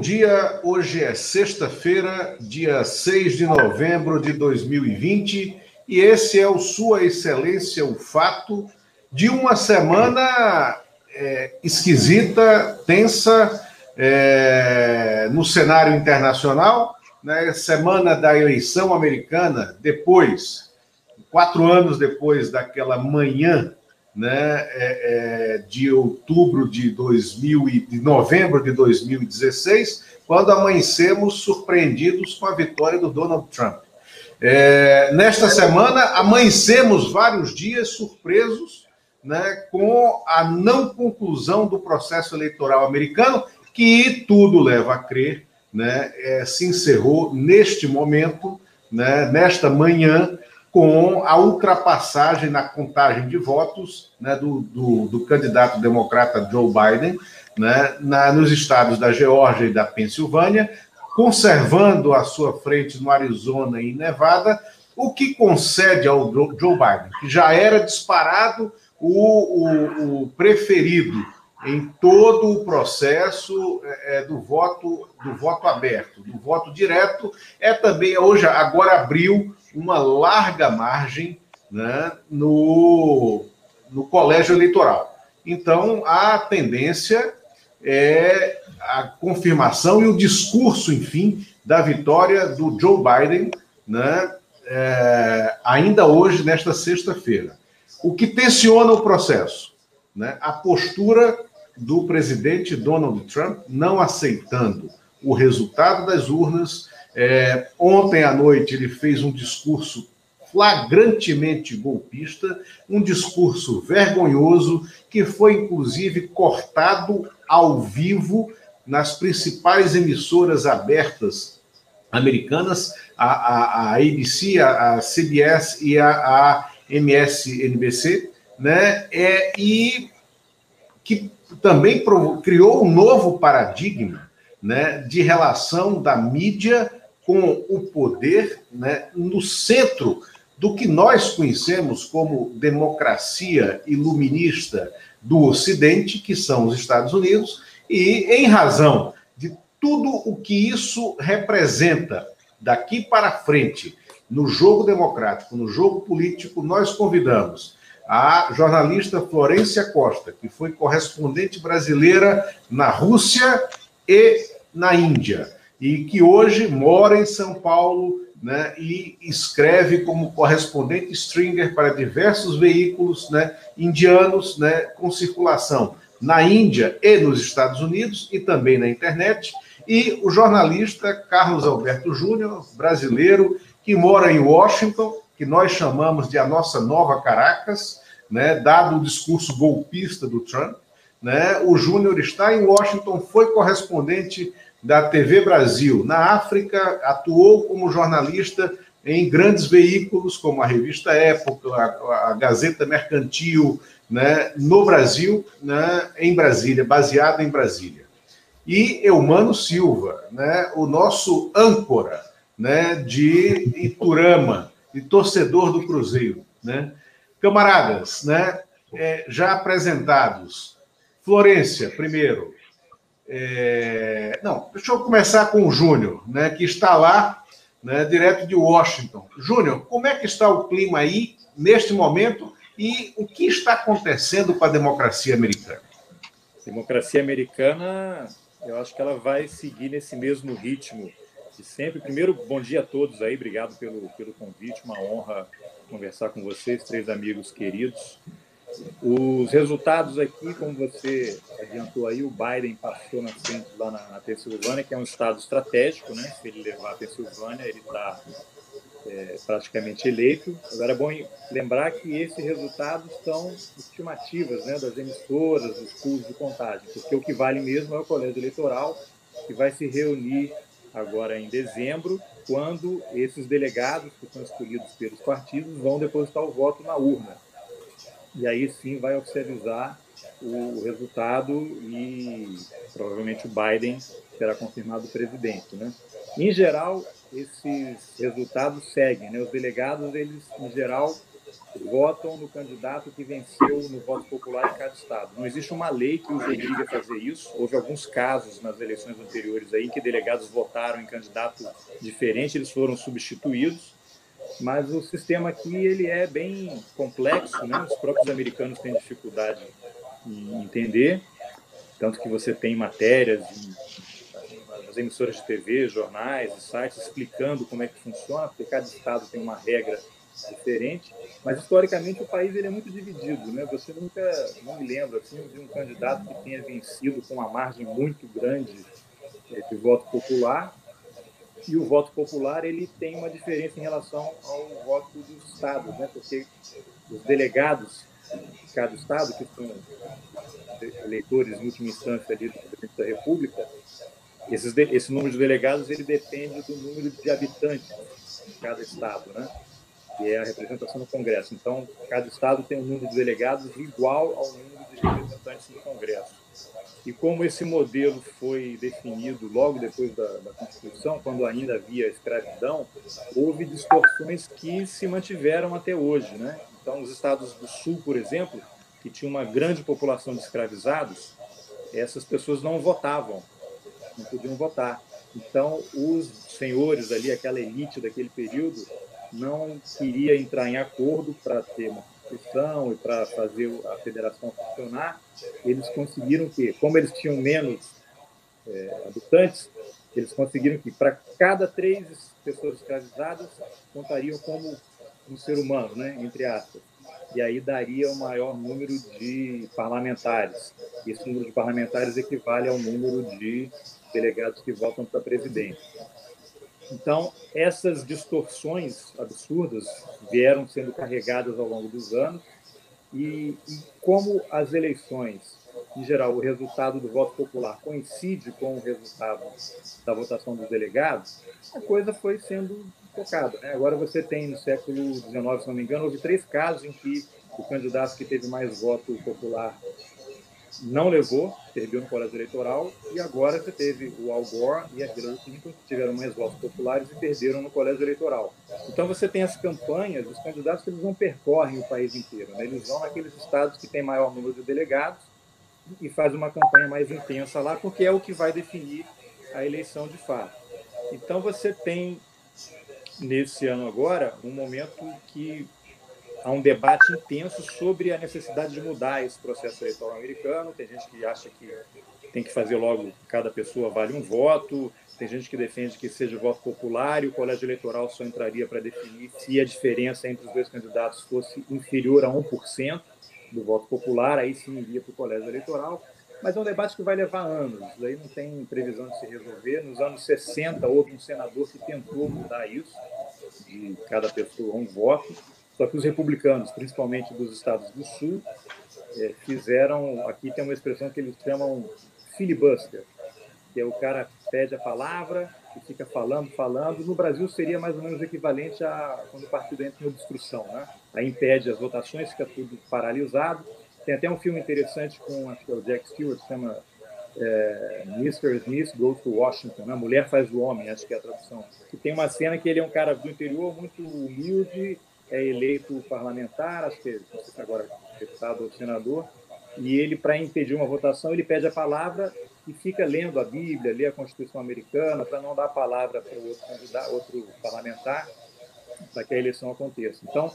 Dia, hoje é sexta-feira, dia 6 de novembro de 2020, e esse é o Sua Excelência, o fato de uma semana é, esquisita, tensa é, no cenário internacional, né? semana da eleição americana, depois, quatro anos depois daquela manhã né, é, é, de outubro de 2000 e, de novembro de 2016, quando amanhecemos surpreendidos com a vitória do Donald Trump. É, nesta semana, amanhecemos vários dias surpresos né, com a não conclusão do processo eleitoral americano, que tudo leva a crer, né, é, se encerrou neste momento, né, nesta manhã, com a ultrapassagem na contagem de votos né, do, do, do, candidato democrata Joe Biden né, na, nos estados da Geórgia e da Pensilvânia, conservando a sua frente no Arizona e Nevada, o que concede ao Joe Biden, que já era disparado o, o, o preferido em todo o processo é, é, do voto do voto aberto, do voto direto, é também hoje agora abriu uma larga margem né, no, no colégio eleitoral. Então, a tendência é a confirmação e o discurso, enfim, da vitória do Joe Biden, né, é, ainda hoje, nesta sexta-feira. O que tensiona o processo? Né, a postura do presidente Donald Trump não aceitando o resultado das urnas é, ontem à noite ele fez um discurso flagrantemente golpista, um discurso vergonhoso que foi inclusive cortado ao vivo nas principais emissoras abertas americanas, a, a, a ABC, a, a, CBS e a, MSNBC, né? É, e que também criou um novo paradigma né, de relação da mídia com o poder né, no centro do que nós conhecemos como democracia iluminista do Ocidente, que são os Estados Unidos, e em razão de tudo o que isso representa daqui para frente no jogo democrático, no jogo político, nós convidamos a jornalista Florência Costa, que foi correspondente brasileira na Rússia e na Índia e que hoje mora em São Paulo né, e escreve como correspondente stringer para diversos veículos né, indianos né, com circulação na Índia e nos Estados Unidos e também na internet, e o jornalista Carlos Alberto Júnior, brasileiro, que mora em Washington, que nós chamamos de a nossa nova Caracas, né, dado o discurso golpista do Trump. Né, o Júnior está em Washington, foi correspondente da TV Brasil. Na África, atuou como jornalista em grandes veículos como a revista Época, a, a Gazeta Mercantil, né, no Brasil, né, em Brasília, baseado em Brasília. E Eumano Silva, né, o nosso âncora né, de Iturama, de torcedor do Cruzeiro. Né? Camaradas, né, é, já apresentados. Florência, primeiro, é... Não, deixa eu começar com o Júnior, né, que está lá, né, direto de Washington. Júnior, como é que está o clima aí, neste momento, e o que está acontecendo com a democracia americana? Democracia americana, eu acho que ela vai seguir nesse mesmo ritmo de sempre. Primeiro, bom dia a todos aí, obrigado pelo, pelo convite, uma honra conversar com vocês, três amigos queridos. Os resultados aqui, como você adiantou aí, o Biden passou na frente lá na, na Pensilvânia, que é um estado estratégico, né? Se ele levar a Pensilvânia, ele está é, praticamente eleito. Agora é bom lembrar que esses resultados são estimativas né, das emissoras, dos cursos de contagem, porque o que vale mesmo é o colégio eleitoral, que vai se reunir agora em dezembro, quando esses delegados que são escolhidos pelos partidos vão depositar o voto na urna e aí sim vai oficializar o resultado e provavelmente o Biden será confirmado presidente, né? Em geral, esses resultados seguem, né? Os delegados, eles em geral votam no candidato que venceu no voto popular em cada estado. Não existe uma lei que os obrigue a fazer isso. Houve alguns casos nas eleições anteriores aí que delegados votaram em candidato diferente, eles foram substituídos. Mas o sistema aqui ele é bem complexo, né? Os próprios americanos têm dificuldade em entender, tanto que você tem matérias nas emissoras de TV, jornais, sites explicando como é que funciona, porque cada estado tem uma regra diferente, mas historicamente o país ele é muito dividido, né? Você nunca, não me lembro assim de um candidato que tenha vencido com uma margem muito grande de voto popular. E o voto popular ele tem uma diferença em relação ao voto dos estados, né? Porque os delegados de cada estado, que são eleitores em última instância ali do presidente da República, esses, esse número de delegados ele depende do número de habitantes de cada estado, né? que é a representação no Congresso. Então, cada estado tem um número de delegados igual ao número de representantes no Congresso. E como esse modelo foi definido logo depois da, da Constituição, quando ainda havia escravidão, houve distorções que se mantiveram até hoje. Né? Então, os estados do Sul, por exemplo, que tinham uma grande população de escravizados, essas pessoas não votavam, não podiam votar. Então, os senhores ali, aquela elite daquele período, não queria entrar em acordo para ter uma constituição e para fazer a federação funcionar, eles conseguiram que, como eles tinham menos é, habitantes, eles conseguiram que para cada três pessoas escravizadas contariam como um ser humano, né, entre aspas. E aí daria o maior número de parlamentares. Esse número de parlamentares equivale ao número de delegados que votam para presidente. Então, essas distorções absurdas vieram sendo carregadas ao longo dos anos, e, e, como as eleições, em geral, o resultado do voto popular coincide com o resultado da votação dos delegados, a coisa foi sendo tocada. Né? Agora você tem, no século XIX, se não me engano, houve três casos em que o candidato que teve mais voto popular não levou, perdeu no colégio eleitoral, e agora você teve o Al Gore e a Hillary Clinton, que tiveram votos populares e perderam no colégio eleitoral. Então você tem as campanhas, os candidatos eles não percorrem o país inteiro, né? eles vão naqueles estados que têm maior número de delegados e faz uma campanha mais intensa lá, porque é o que vai definir a eleição de fato. Então você tem, nesse ano agora, um momento que há um debate intenso sobre a necessidade de mudar esse processo eleitoral americano. Tem gente que acha que tem que fazer logo cada pessoa vale um voto. Tem gente que defende que seja voto popular e o colégio eleitoral só entraria para definir se a diferença entre os dois candidatos fosse inferior a 1% do voto popular, aí sim iria para o colégio eleitoral. Mas é um debate que vai levar anos, aí não tem previsão de se resolver. Nos anos 60, houve um senador que tentou mudar isso, de cada pessoa um voto, só que os republicanos, principalmente dos estados do Sul, é, fizeram. Aqui tem uma expressão que eles chamam filibuster, que é o cara pede a palavra e fica falando, falando. No Brasil seria mais ou menos equivalente a quando o partido entra em obstrução, né? Aí impede as votações, fica tudo paralisado. Tem até um filme interessante com acho que é o Jack Stewart, chama é, Mr. Smith Goes to Washington, né? Mulher faz o homem, acho que é a tradução. Que tem uma cena que ele é um cara do interior muito humilde é eleito parlamentar, agora é deputado ou senador, e ele, para impedir uma votação, ele pede a palavra e fica lendo a Bíblia, lê a Constituição americana, para não dar a palavra para outro, outro parlamentar, para que a eleição aconteça. Então,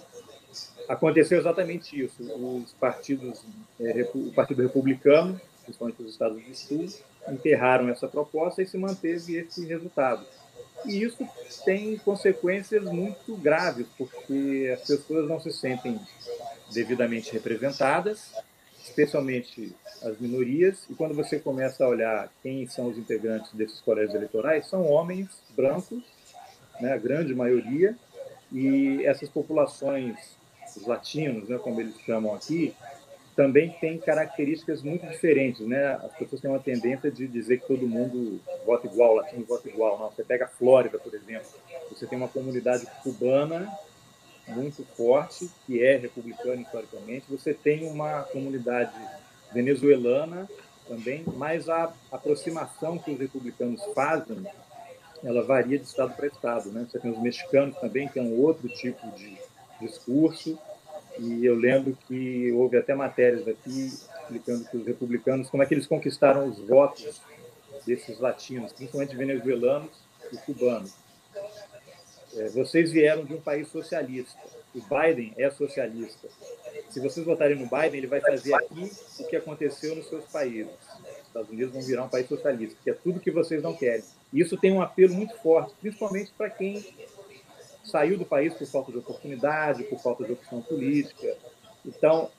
aconteceu exatamente isso. Os partidos, é, o Partido Republicano, principalmente os Estados do Sul, enterraram essa proposta e se manteve esse resultado. E isso tem consequências muito graves, porque as pessoas não se sentem devidamente representadas, especialmente as minorias, e quando você começa a olhar quem são os integrantes desses colégios eleitorais, são homens brancos, né, a grande maioria, e essas populações, os latinos, né, como eles chamam aqui, também tem características muito diferentes, né? As pessoas têm uma tendência de dizer que todo mundo vota igual, latino vota igual. Não, você pega a Flórida, por exemplo, você tem uma comunidade cubana muito forte, que é republicana historicamente, você tem uma comunidade venezuelana também, mas a aproximação que os republicanos fazem, ela varia de estado para estado, né? Você tem os mexicanos também, que é um outro tipo de discurso, E eu lembro que houve até matérias aqui explicando que os republicanos, como é que eles conquistaram os votos desses latinos, principalmente venezuelanos e cubanos. É, vocês vieram de um país socialista. O Biden é socialista. Se vocês votarem no Biden, ele vai fazer aqui o que aconteceu nos seus países. Os Estados Unidos vão virar um país socialista, que é tudo que vocês não querem. E isso tem um apelo muito forte, principalmente para quem saiu do país por falta de oportunidade, por falta de opção política. Então,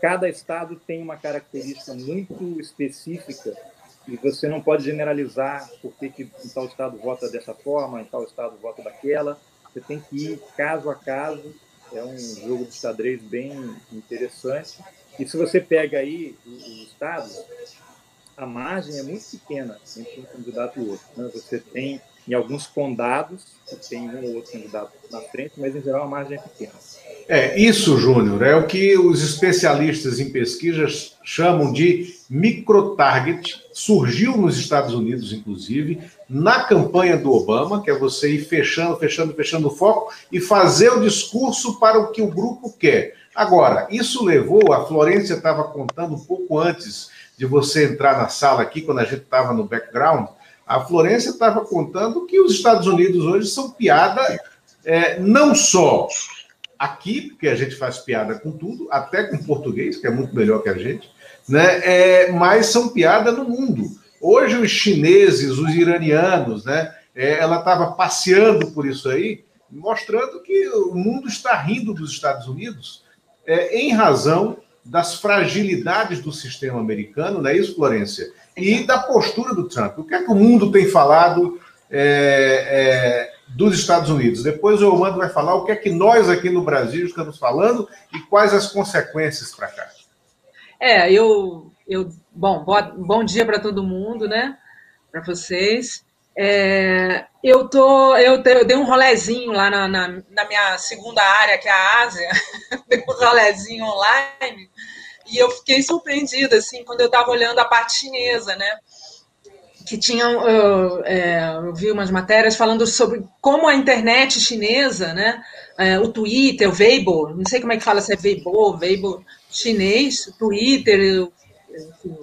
cada estado tem uma característica muito específica e você não pode generalizar porque que em tal estado vota dessa forma, em tal estado vota daquela. Você tem que ir caso a caso. É um jogo de xadrez bem interessante. E se você pega aí os estados, a margem é muito pequena entre um candidato e outro. Né? Você tem em alguns condados, tem um ou outro candidato na frente, mas em geral a margem é pequena. É, isso, Júnior, é o que os especialistas em pesquisas chamam de microtarget. Surgiu nos Estados Unidos, inclusive, na campanha do Obama, que é você ir fechando, fechando, fechando o foco e fazer o discurso para o que o grupo quer. Agora, isso levou, a Florência estava contando um pouco antes de você entrar na sala aqui, quando a gente estava no background, a Florência estava contando que os Estados Unidos hoje são piada é, não só aqui, porque a gente faz piada com tudo, até com português, que é muito melhor que a gente, né? É, mas são piada no mundo. Hoje os chineses, os iranianos, né? É, ela estava passeando por isso aí, mostrando que o mundo está rindo dos Estados Unidos é, em razão das fragilidades do sistema americano, não é isso, Florência? E da postura do Trump. O que é que o mundo tem falado é, é, dos Estados Unidos? Depois o Omando vai falar o que é que nós aqui no Brasil estamos falando e quais as consequências para cá. É, eu, eu bom, bom dia para todo mundo, né? Para vocês. É, eu tô, eu, eu, dei um rolezinho lá na, na, na, minha segunda área, que é a Ásia, dei um rolezinho online e eu fiquei surpreendida, assim, quando eu estava olhando a parte chinesa, né? Que tinham, eu, é, eu vi umas matérias falando sobre como a internet chinesa, né? É, o Twitter, o Weibo, não sei como é que fala se é Weibo, Weibo chinês, Twitter, enfim,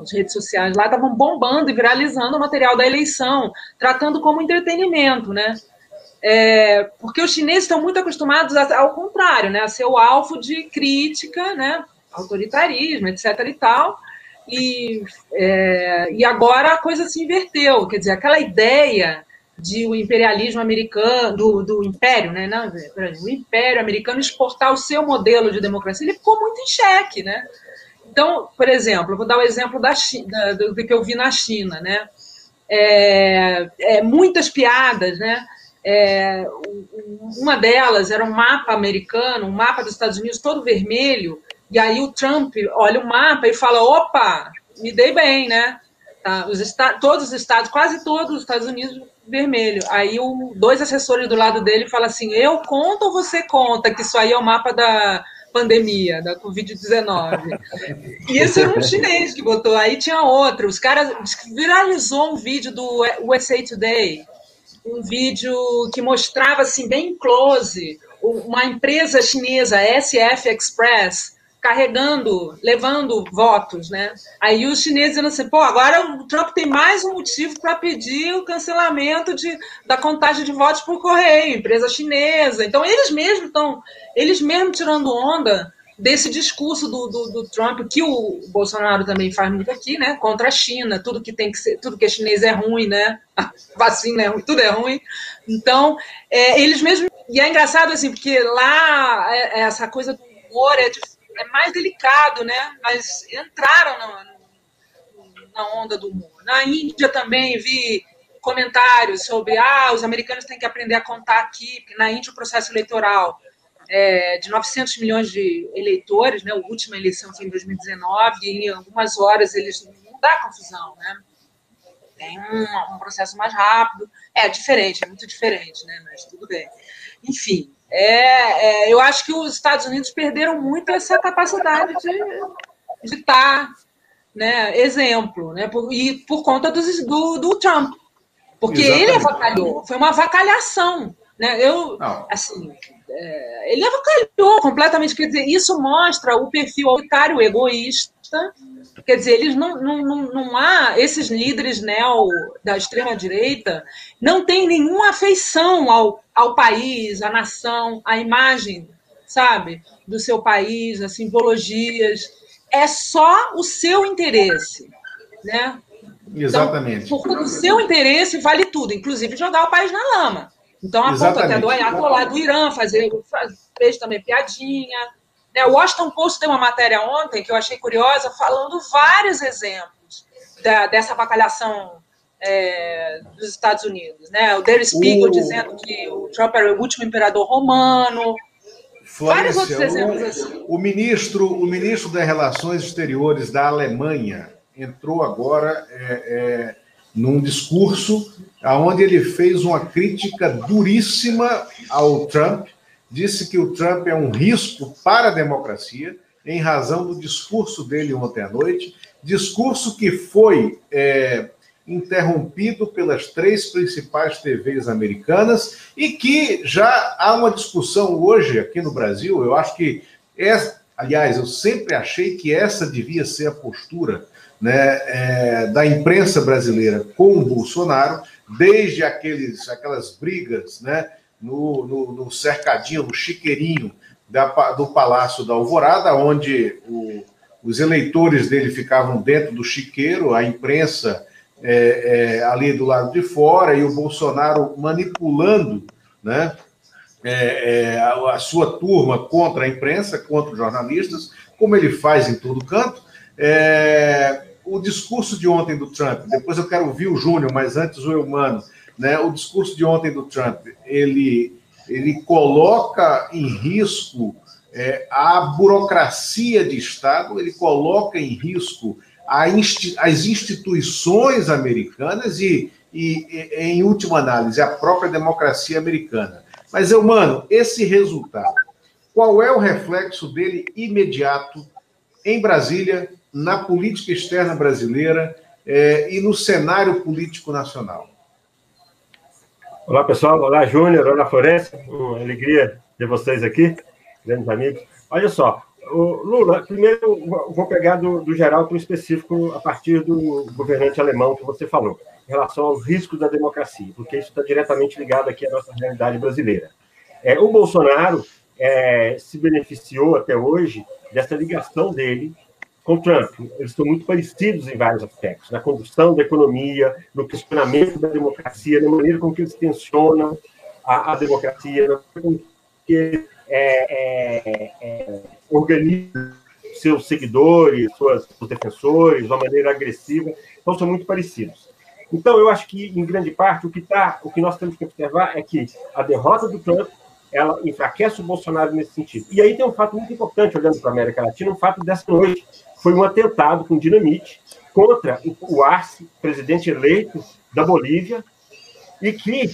as redes sociais lá estavam bombando e viralizando o material da eleição, tratando como entretenimento, né? É, porque os chineses estão muito acostumados a, ao contrário, né, a ser o alvo de crítica, né, autoritarismo, etc. e tal. E, é, e agora a coisa se inverteu, quer dizer, aquela ideia de o imperialismo americano, do, do império, né, não, o império americano exportar o seu modelo de democracia, ele ficou muito em xeque, né? Então, por exemplo, vou dar o exemplo da China, do, que eu vi na China, né? É, é, muitas piadas, né? É, uma delas era um mapa americano, um mapa dos Estados Unidos todo vermelho, e aí o Trump olha o mapa e fala: opa, me dei bem, né? Tá, os todos os estados, quase todos os Estados Unidos vermelho. Aí o, dois assessores do lado dele falam assim: eu conto ou você conta que isso aí é o mapa da pandemia, da Covid-19? E esse era um chinês que botou. Aí tinha outro. Os caras viralizou um vídeo do USA Today um vídeo que mostrava assim bem close uma empresa chinesa, SF Express, carregando, levando votos, né? Aí os chineses dizendo assim, pô, agora o Trump tem mais um motivo para pedir o cancelamento de, da contagem de votos por correio, empresa chinesa. Então eles mesmos estão, eles mesmos tirando onda desse discurso do, do, do, Trump, que o Bolsonaro também faz muito aqui, né? Contra a China, tudo que tem que ser, tudo que é chinês é ruim, né? A vacina é ruim, tudo é ruim. Então, é, eles mesmos. E é engraçado, assim, porque lá é, é essa coisa do humor é, é, mais delicado, né? Mas entraram na, na onda do humor. Na Índia também vi comentários sobre ah, os americanos têm que aprender a contar aqui, porque na Índia o processo eleitoral é, de 900 milhões de eleitores, né? A última eleição foi em 2019 e em algumas horas eles não dá confusão, né? Tem um, um, processo mais rápido, é diferente, é muito diferente, né? Mas tudo bem. Enfim, é, é eu acho que os Estados Unidos perderam muito essa capacidade de, de estar, né? Exemplo, né? Por, e por conta do, do, do Trump, porque Exatamente. ele avacalhou, foi uma avacalhação Né? Eu, Não. assim, é, ele avacalhou completamente. Quer dizer, isso mostra o perfil autoritário, egoísta. Quer dizer, eles não, não, não, não há. Esses líderes neo da extrema-direita não têm nenhuma afeição ao, ao país, à nação, à imagem, sabe, do seu país, as simbologias. É só o seu interesse. Né? Exatamente. Então, por, o seu interesse vale tudo, inclusive jogar o país na lama. Então, a ponto até do Ayatollah do Irã fazer, fez também piadinha. Né? O Washington Post tem uma matéria ontem que eu achei curiosa, falando vários exemplos da, dessa avacalhação é, dos Estados Unidos. Né? O Daily Spiegel o... dizendo que o Trump era o último imperador romano. Vários outros exemplos assim. O ministro, o ministro das Relações Exteriores da Alemanha entrou agora é, é, num discurso onde ele fez uma crítica duríssima ao Trump, disse que o Trump é um risco para a democracia, em razão do discurso dele ontem à noite, discurso que foi é, interrompido pelas três principais TVs americanas e que já há uma discussão hoje aqui no Brasil. Eu acho que, é, aliás, eu sempre achei que essa devia ser a postura né, é, da imprensa brasileira com o Bolsonaro, desde aqueles, aquelas brigas né, no, no, no cercadinho, no chiqueirinho da, do Palácio da Alvorada, onde o, os eleitores dele ficavam dentro do chiqueiro, a imprensa é, é, ali do lado de fora, e o Bolsonaro manipulando né, é, é a, a, sua turma contra a imprensa, contra os jornalistas, como ele faz em todo canto. É, discurso de ontem do Trump, depois eu quero ouvir o Júnior, mas antes o Eumano, né? O discurso de ontem do Trump, ele, ele coloca em risco é, a burocracia de Estado, ele coloca em risco insti as instituições americanas e, e, e, em última análise, a própria democracia americana. Mas, Eumano, esse resultado, qual é o reflexo dele imediato em Brasília na política externa brasileira é, e no cenário político nacional. Olá, pessoal. Olá, Júnior. Olá, Florença. Uma alegria ter vocês aqui, grandes amigos. Olha só, o Lula, primeiro vou pegar do, do geral para o específico a partir do governante alemão que você falou, em relação aos riscos da democracia, porque isso está diretamente ligado aqui à nossa realidade brasileira. É, o Bolsonaro é, se beneficiou até hoje dessa ligação dele com Trump. Eles estão muito parecidos em vários aspectos, na condução da economia, no questionamento da democracia, na maneira com que eles tensionam a, a democracia, na maneira com que é, é, é, organizam seus seguidores, suas, seus defensores, de uma maneira agressiva. Então, são muito parecidos. Então, eu acho que, em grande parte, o que, tá, o que nós temos que observar é que a derrota do Trump ela enfraquece o Bolsonaro nesse sentido. E aí tem um fato muito importante, olhando para a América Latina, um fato dessa noite, foi um atentado com dinamite contra o Arce, presidente eleito da Bolívia, e que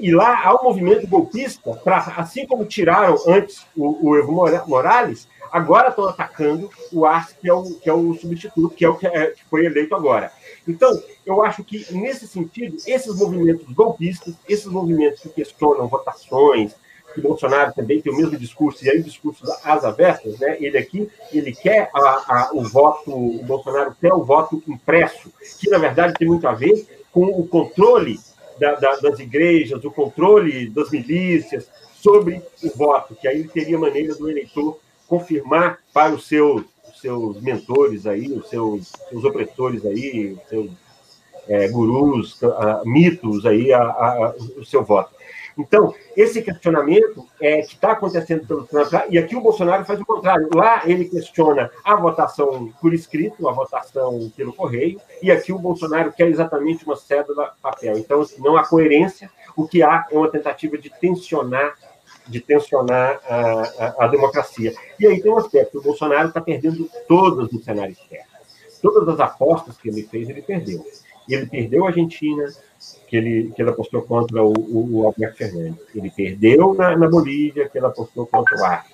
e lá há um movimento golpista para, assim como tiraram antes o, o, Evo Morales, agora estão atacando o Arce, que é o, que é o substituto, que é o que, é, que foi eleito agora. Então, eu acho que, nesse sentido, esses movimentos golpistas, esses movimentos que questionam votações, que Bolsonaro também tem o mesmo discurso, e aí o discurso das abertas, né? Ele aqui, ele quer a, a, o voto, o Bolsonaro quer o voto impresso, que na verdade tem muito a ver com o controle da, da, das igrejas, o controle das milícias sobre o voto, que aí teria maneira do eleitor confirmar para os seus, os seus mentores aí, os seus, seus opressores aí, os seus é, gurus, a, mitos aí, a, o seu voto. Então, esse questionamento é que está acontecendo pelo Trump, e aqui o Bolsonaro faz o contrário. Lá ele questiona a votação por escrito, a votação pelo correio, e aqui o Bolsonaro quer exatamente uma cédula papel. Então, assim, não há coerência, o que há é uma tentativa de tensionar de tensionar a, a, a democracia. E aí tem um aspecto, o Bolsonaro está perdendo todas no cenário externo. Todas as apostas que ele fez, ele perdeu. Ele perdeu a Argentina, que ele, que ele apostou contra o, o, o Alberto Fernandes. Ele perdeu na, na, Bolívia, que ele apostou contra o Arce.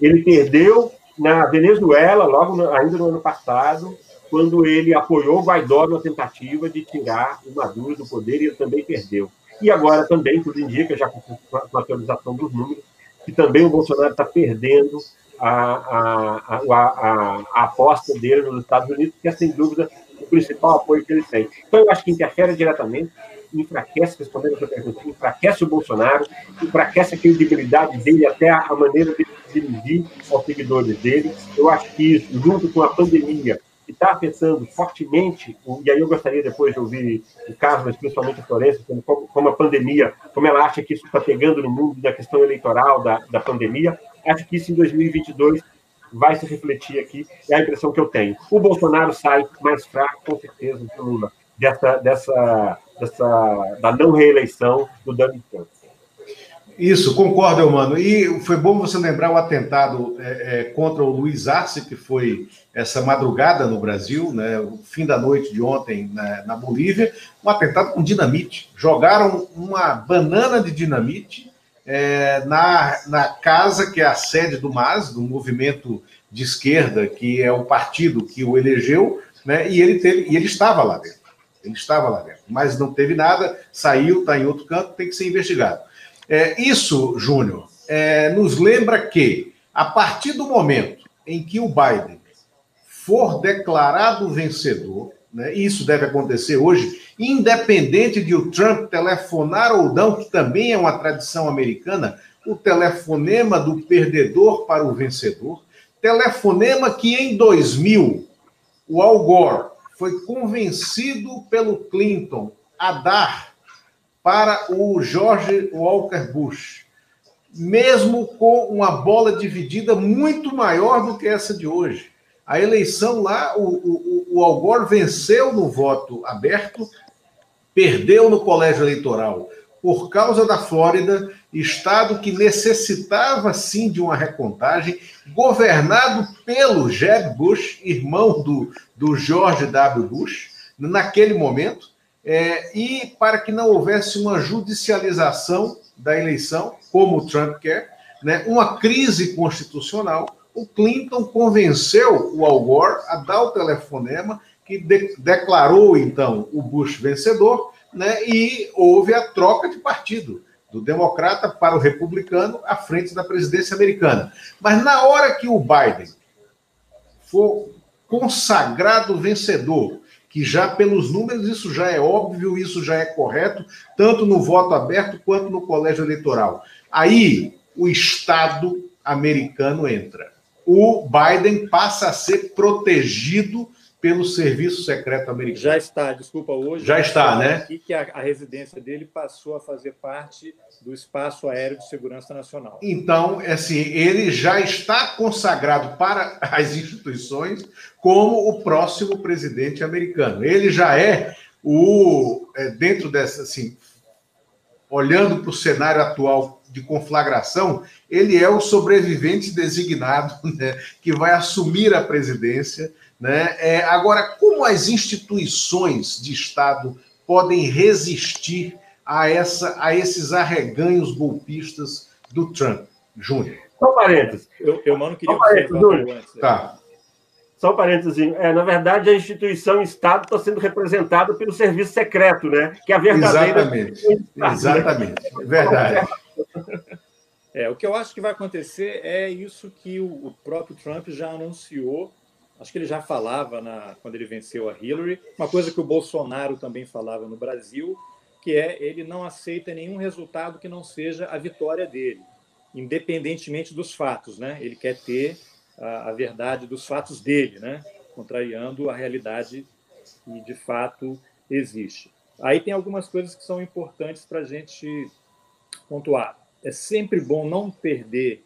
Ele perdeu na Venezuela, logo no, ainda no ano passado, quando ele apoiou o Guaidó na tentativa de tirar o Maduro do poder, e ele também perdeu. E agora também, tudo indica, já com a atualização dos números, que também o Bolsonaro está perdendo a, a, a, a, aposta dele nos Estados Unidos, que é, sem dúvida, principal apoio que ele tem. Então, eu acho que interfere diretamente, enfraquece, respondendo a sua pergunta, enfraquece o Bolsonaro, enfraquece a credibilidade dele, até a maneira de dirigir aos seguidores dele. Eu acho que isso, junto com a pandemia, que está afetando fortemente, e aí eu gostaria depois de ouvir o caso, mas principalmente a Florença, como, como a pandemia, como ela acha que isso está pegando no mundo da questão eleitoral da, da pandemia, acho que isso em 2022 vai se refletir aqui, é a impressão que eu tenho. O Bolsonaro sai mais fraco, com certeza, do Lula, dessa, dessa, dessa, da não reeleição do Donald Trump. Isso, concordo, mano. E foi bom você lembrar o atentado é, é, contra o Luiz Arce, que foi essa madrugada no Brasil, né, o fim da noite de ontem na, na Bolívia, um atentado com dinamite. Jogaram uma banana de dinamite é, na, na casa que é a sede do MAS, do movimento de esquerda, que é o partido que o elegeu, né, e ele, teve, e ele estava lá dentro. Ele estava lá dentro, mas não teve nada, saiu, está em outro canto, tem que ser investigado. É, isso, Júnior, é, nos lembra que, a partir do momento em que o Biden for declarado vencedor, né, isso deve acontecer hoje, independente de o Trump telefonar ou não, que também é uma tradição americana, o telefonema do perdedor para o vencedor, telefonema que em 2000 o Al Gore foi convencido pelo Clinton a dar para o George Walker Bush, mesmo com uma bola dividida muito maior do que essa de hoje. A eleição lá, o, o, o Al Gore venceu no voto aberto, perdeu no colégio eleitoral por causa da Flórida, estado que necessitava sim de uma recontagem, governado pelo Jeb Bush, irmão do, do George W. Bush, naquele momento, é, e para que não houvesse uma judicialização da eleição, como o Trump quer, né, uma crise constitucional, o Clinton convenceu o Al Gore a dar o telefonema que de, declarou então o Bush vencedor, né, e houve a troca de partido do democrata para o republicano à frente da presidência americana. Mas na hora que o Biden for consagrado vencedor, que já pelos números isso já é óbvio, isso já é correto, tanto no voto aberto quanto no colégio eleitoral. Aí o Estado americano entra. O Biden passa a ser protegido pelo Serviço Secreto Americano. Já está, desculpa, hoje. Já está, né? Aqui que a, a, residência dele passou a fazer parte do Espaço Aéreo de Segurança Nacional. Então, assim, ele já está consagrado para as instituições como o próximo presidente americano. Ele já é o, é, dentro dessa, assim, olhando para o cenário atual de conflagração, ele é o sobrevivente designado né, que vai assumir a presidência né? É, agora, como as instituições de Estado podem resistir a, essa, a esses arreganhos golpistas do Trump, Júnior? Só um parênteses. Eu, eu mano, queria Só um parênteses, Júnior. Tá. Só um parênteses. É, na verdade, a instituição Estado está sendo representada pelo serviço secreto, né? Que é a verdadeira. Exatamente. Exatamente. Né? Verdade. É, o que eu acho que vai acontecer é isso que o, próprio Trump já anunciou Acho que ele já falava na, quando ele venceu a Hillary, uma coisa que o Bolsonaro também falava no Brasil, que é ele não aceita nenhum resultado que não seja a vitória dele, independentemente dos fatos, né? Ele quer ter a, a verdade dos fatos dele, né? Contrariando a realidade que de fato existe. Aí tem algumas coisas que são importantes para a gente pontuar. É sempre bom não perder,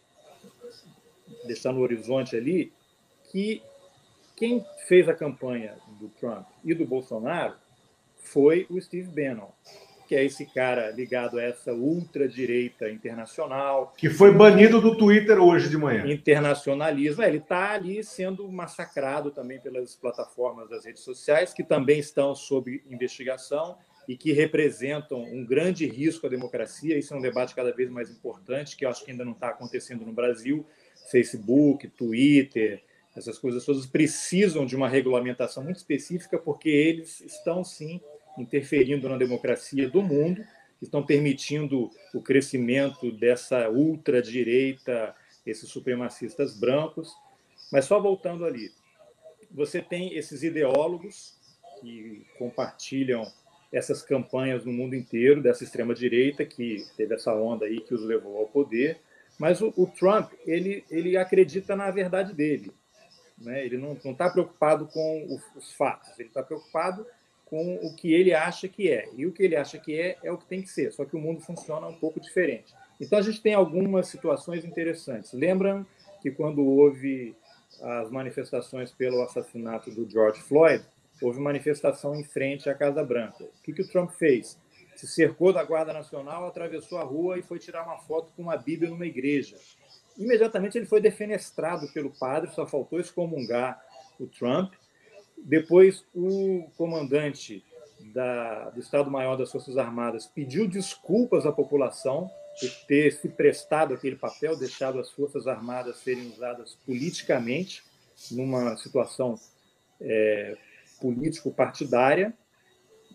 deixar no horizonte ali, que quem fez a campanha do Trump e do Bolsonaro foi o Steve Bannon, que é esse cara ligado a essa ultradireita internacional. Que foi banido do Twitter hoje de manhã. Internacionalismo. É, ele está ali sendo massacrado também pelas plataformas das redes sociais, que também estão sob investigação e que representam um grande risco à democracia. Isso é um debate cada vez mais importante, que eu acho que ainda não está acontecendo no Brasil. Facebook, Twitter, essas coisas todas precisam de uma regulamentação muito específica, porque eles estão, sim, interferindo na democracia do mundo estão permitindo o crescimento dessa ultradireita, esses supremacistas brancos. Mas só voltando ali, você tem esses ideólogos que compartilham essas campanhas no mundo inteiro dessa extrema direita que teve essa onda aí que os levou ao poder. Mas o, o Trump ele ele acredita na verdade dele, né? Ele não está preocupado com os, os fatos, ele está preocupado com o que ele acha que é. E o que ele acha que é é o que tem que ser. Só que o mundo funciona um pouco diferente. Então a gente tem algumas situações interessantes. Lembram que quando houve as manifestações pelo assassinato do George Floyd, houve manifestação em frente à Casa Branca. O que, que o Trump fez? Se cercou da Guarda Nacional, atravessou a rua e foi tirar uma foto com uma Bíblia numa igreja. Imediatamente ele foi defenestrado pelo padre, só faltou excomungar o Trump. Depois, o comandante da, do Estado-Maior das Forças Armadas pediu desculpas à população por ter se prestado aquele papel, deixado as Forças Armadas serem usadas politicamente numa situação é, político-partidária.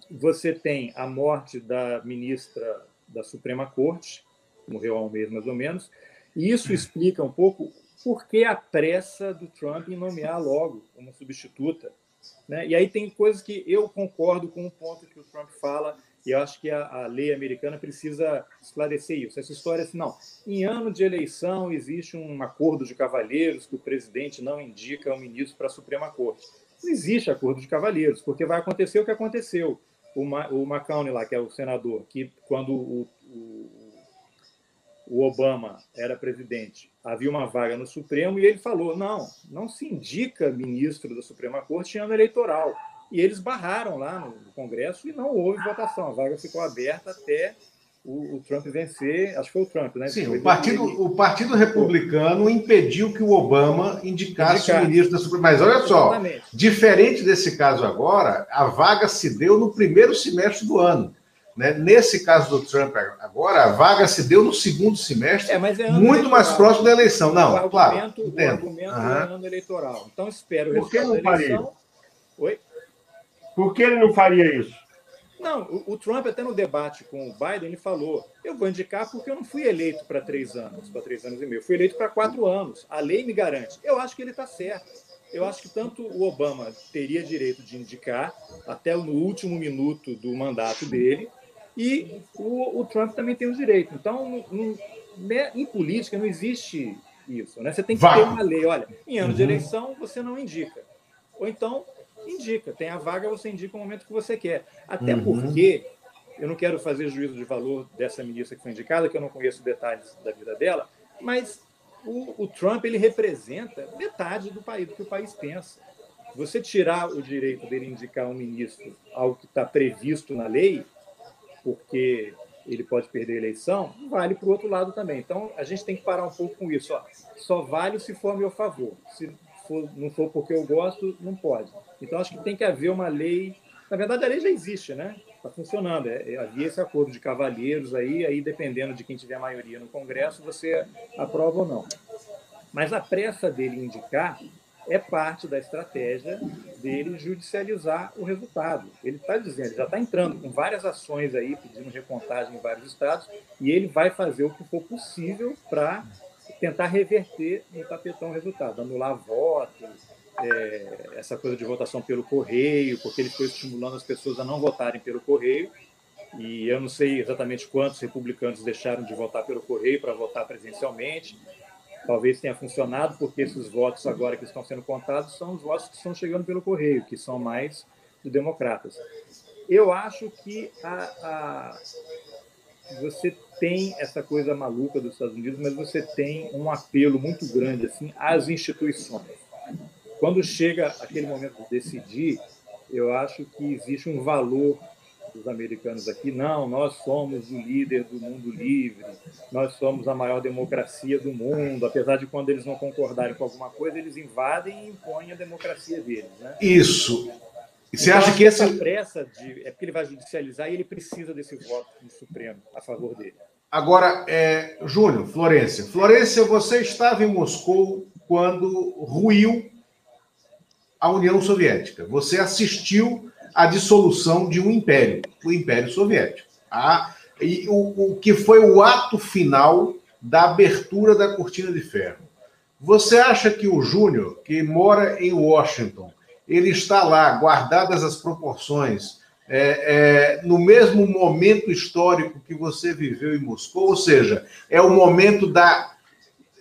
Você tem a morte da ministra da Suprema Corte, morreu há um mês mais ou menos, e isso explica um pouco por que a pressa do Trump em nomear logo uma substituta. Né? E aí tem coisas que eu concordo com o ponto que o Trump fala, e acho que a, a, lei americana precisa esclarecer isso. Essa história assim, não, em ano de eleição existe um acordo de cavalheiros que o presidente não indica um ministro para a Suprema Corte. Não existe acordo de cavalheiros, porque vai acontecer o que aconteceu. O, Ma, o lá, que é o senador, que quando o, o o Obama era presidente, havia uma vaga no Supremo e ele falou: não, não se indica ministro da Suprema Corte em ano eleitoral. E eles barraram lá no Congresso e não houve votação. A vaga ficou aberta até o, o Trump vencer. Acho que foi o Trump, né? Sim, o partido, o partido Republicano impediu que o Obama indicasse Indicar. o ministro da Suprema. Mas olha só, Exatamente. diferente desse caso agora, a vaga se deu no primeiro semestre do ano. Né? Nesse caso do Trump, agora, a vaga se deu no segundo semestre, é, é muito mais próximo da eleição. Não, o claro. Argumento, o argumento uhum. é ano eleitoral. Então, espero Por que não faria? Oi? Por que ele não faria isso? Não, o, o, Trump, até no debate com o Biden, ele falou: eu vou indicar porque eu não fui eleito para três anos, para três anos e meio, eu fui eleito para quatro anos. A lei me garante. Eu acho que ele está certo. Eu acho que tanto o Obama teria direito de indicar até no último minuto do mandato dele, e o, o Trump também tem o direito. Então, né, em política não existe isso. Né? Você tem que Vai. ter uma lei. Olha, em ano uhum. de eleição você não indica. Ou então, indica. Tem a vaga, você indica o momento que você quer. Até uhum. porque eu não quero fazer juízo de valor dessa ministra que foi indicada, que eu não conheço detalhes da vida dela, mas o, o Trump ele representa metade do país, do que o país pensa. Você tirar o direito dele indicar um ministro, algo que está previsto na lei, porque ele pode perder a eleição, vale para o outro lado também. Então, a gente tem que parar um pouco com isso. Ó. Só vale se for a meu favor. Se for, não for porque eu gosto, não pode. Então, acho que tem que haver uma lei. Na verdade, a lei já existe, né? Está funcionando. É, é, havia esse acordo de cavalheiros aí, aí dependendo de quem tiver maioria no Congresso, você aprova ou não. Mas a pressa dele indicar é parte da estratégia dele judicializar o resultado. Ele está dizendo, ele já está entrando com várias ações aí, pedindo recontagem em vários estados, e ele vai fazer o que for possível para tentar reverter no tapetão o resultado, anular voto, é, essa coisa de votação pelo correio, porque ele foi estimulando as pessoas a não votarem pelo correio, e eu não sei exatamente quantos republicanos deixaram de votar pelo correio para votar presencialmente, talvez tenha funcionado, porque esses votos agora que estão sendo contados são os votos que estão chegando pelo correio, que são mais de democratas. Eu acho que a, a, você tem essa coisa maluca dos Estados Unidos, mas você tem um apelo muito grande assim às instituições. Quando chega aquele momento de decidir, eu acho que existe um valor dos americanos aqui, não, nós somos o líder do mundo livre, nós somos a maior democracia do mundo, apesar de quando eles não concordarem com alguma coisa, eles invadem e impõem a democracia deles. Né? Isso. E você então, acha que essa pressa de, é porque ele vai judicializar e ele precisa desse voto do Supremo a favor dele. Agora, é, Júnior, Florência. Florência, você estava em Moscou quando ruiu a União Soviética. Você assistiu a dissolução de um império, o Império Soviético. A, e o, o que foi o ato final da abertura da cortina de ferro. Você acha que o Júnior, que mora em Washington, ele está lá, guardadas as proporções, é, é, no mesmo momento histórico que você viveu em Moscou, ou seja, é o momento da.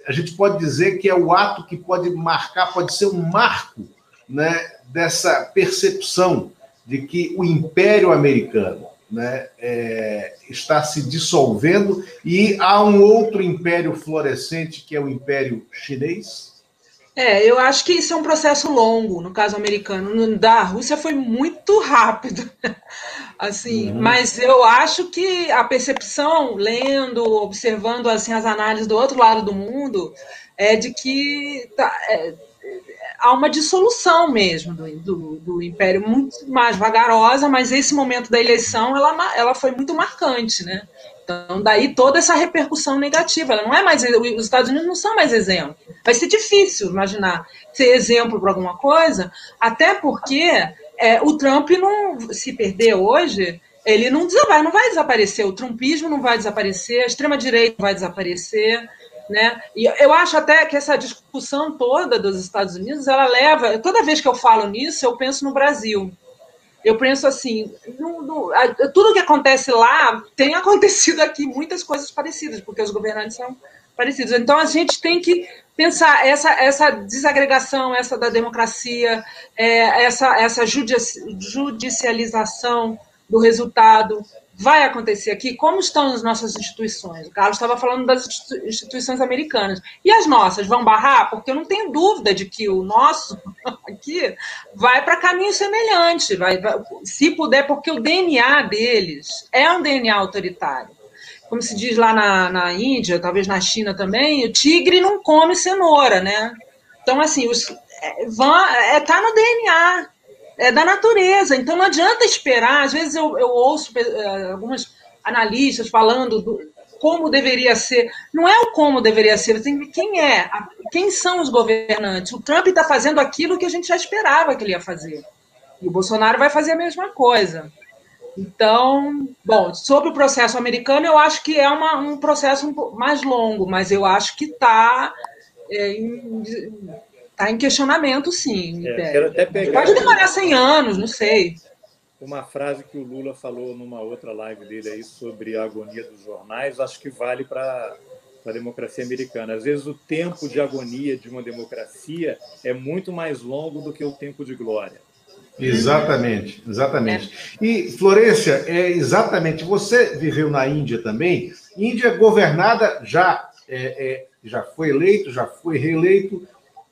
A gente pode dizer que é o ato que pode marcar, pode ser um marco né, dessa percepção de que o Império Americano né, é, está se dissolvendo e há um outro império florescente que é o Império Chinês? É, eu acho que isso é um processo longo, no caso americano. Da Rússia foi muito rápido, assim. Uhum. Mas eu acho que a percepção, lendo, observando assim as análises do outro lado do mundo, é de que tá, é, há uma dissolução mesmo do, do, do, império muito mais vagarosa, mas esse momento da eleição ela, ela foi muito marcante, né? Então, daí toda essa repercussão negativa. Ela não é mais. Os Estados Unidos não são mais exemplo. Vai ser difícil imaginar ser exemplo para alguma coisa, até porque é, o Trump não se perder hoje. Ele não, vai, não vai desaparecer, o trumpismo não vai desaparecer, a extrema-direita vai desaparecer, né? E eu acho até que essa discussão toda dos Estados Unidos, ela leva. Toda vez que eu falo nisso, eu penso no Brasil. Eu penso assim, a, tudo que acontece lá tem acontecido aqui, muitas coisas parecidas, porque os governantes são parecidos. Então a gente tem que pensar essa, essa desagregação, essa da democracia, é, essa, essa judicialização do resultado, vai acontecer aqui, como estão as nossas instituições? O Carlos estava falando das instituições americanas. E as nossas vão barrar? Porque eu não tenho dúvida de que o nosso aqui vai para caminho semelhante. Vai, vai, se puder, porque o DNA deles é um DNA autoritário. Como se diz lá na, na Índia, talvez na China também, o tigre não come cenoura, né? Então, assim, os, é, vão, é, tá no DNA é da natureza. Então não adianta esperar. Às vezes eu, eu ouço uh, algumas analistas falando do, como deveria ser. Não é o como deveria ser, tem quem é, quem são os governantes. O Trump está fazendo aquilo que a gente já esperava que ele ia fazer. E o Bolsonaro vai fazer a mesma coisa. Então, bom, sobre o processo americano, eu acho que é uma, um processo mais longo, mas eu acho que está é, Está em questionamento, sim. É, quero até pegar Pode demorar 100 anos, não sei. Uma frase que o Lula falou numa outra live dele aí sobre a agonia dos jornais, acho que vale para a democracia americana. Às vezes o tempo de agonia de uma democracia é muito mais longo do que o tempo de glória. Exatamente, exatamente. É. E, Florência, é exatamente. Você viveu na Índia também. Índia governada já, é, é, já foi eleito, já foi reeleito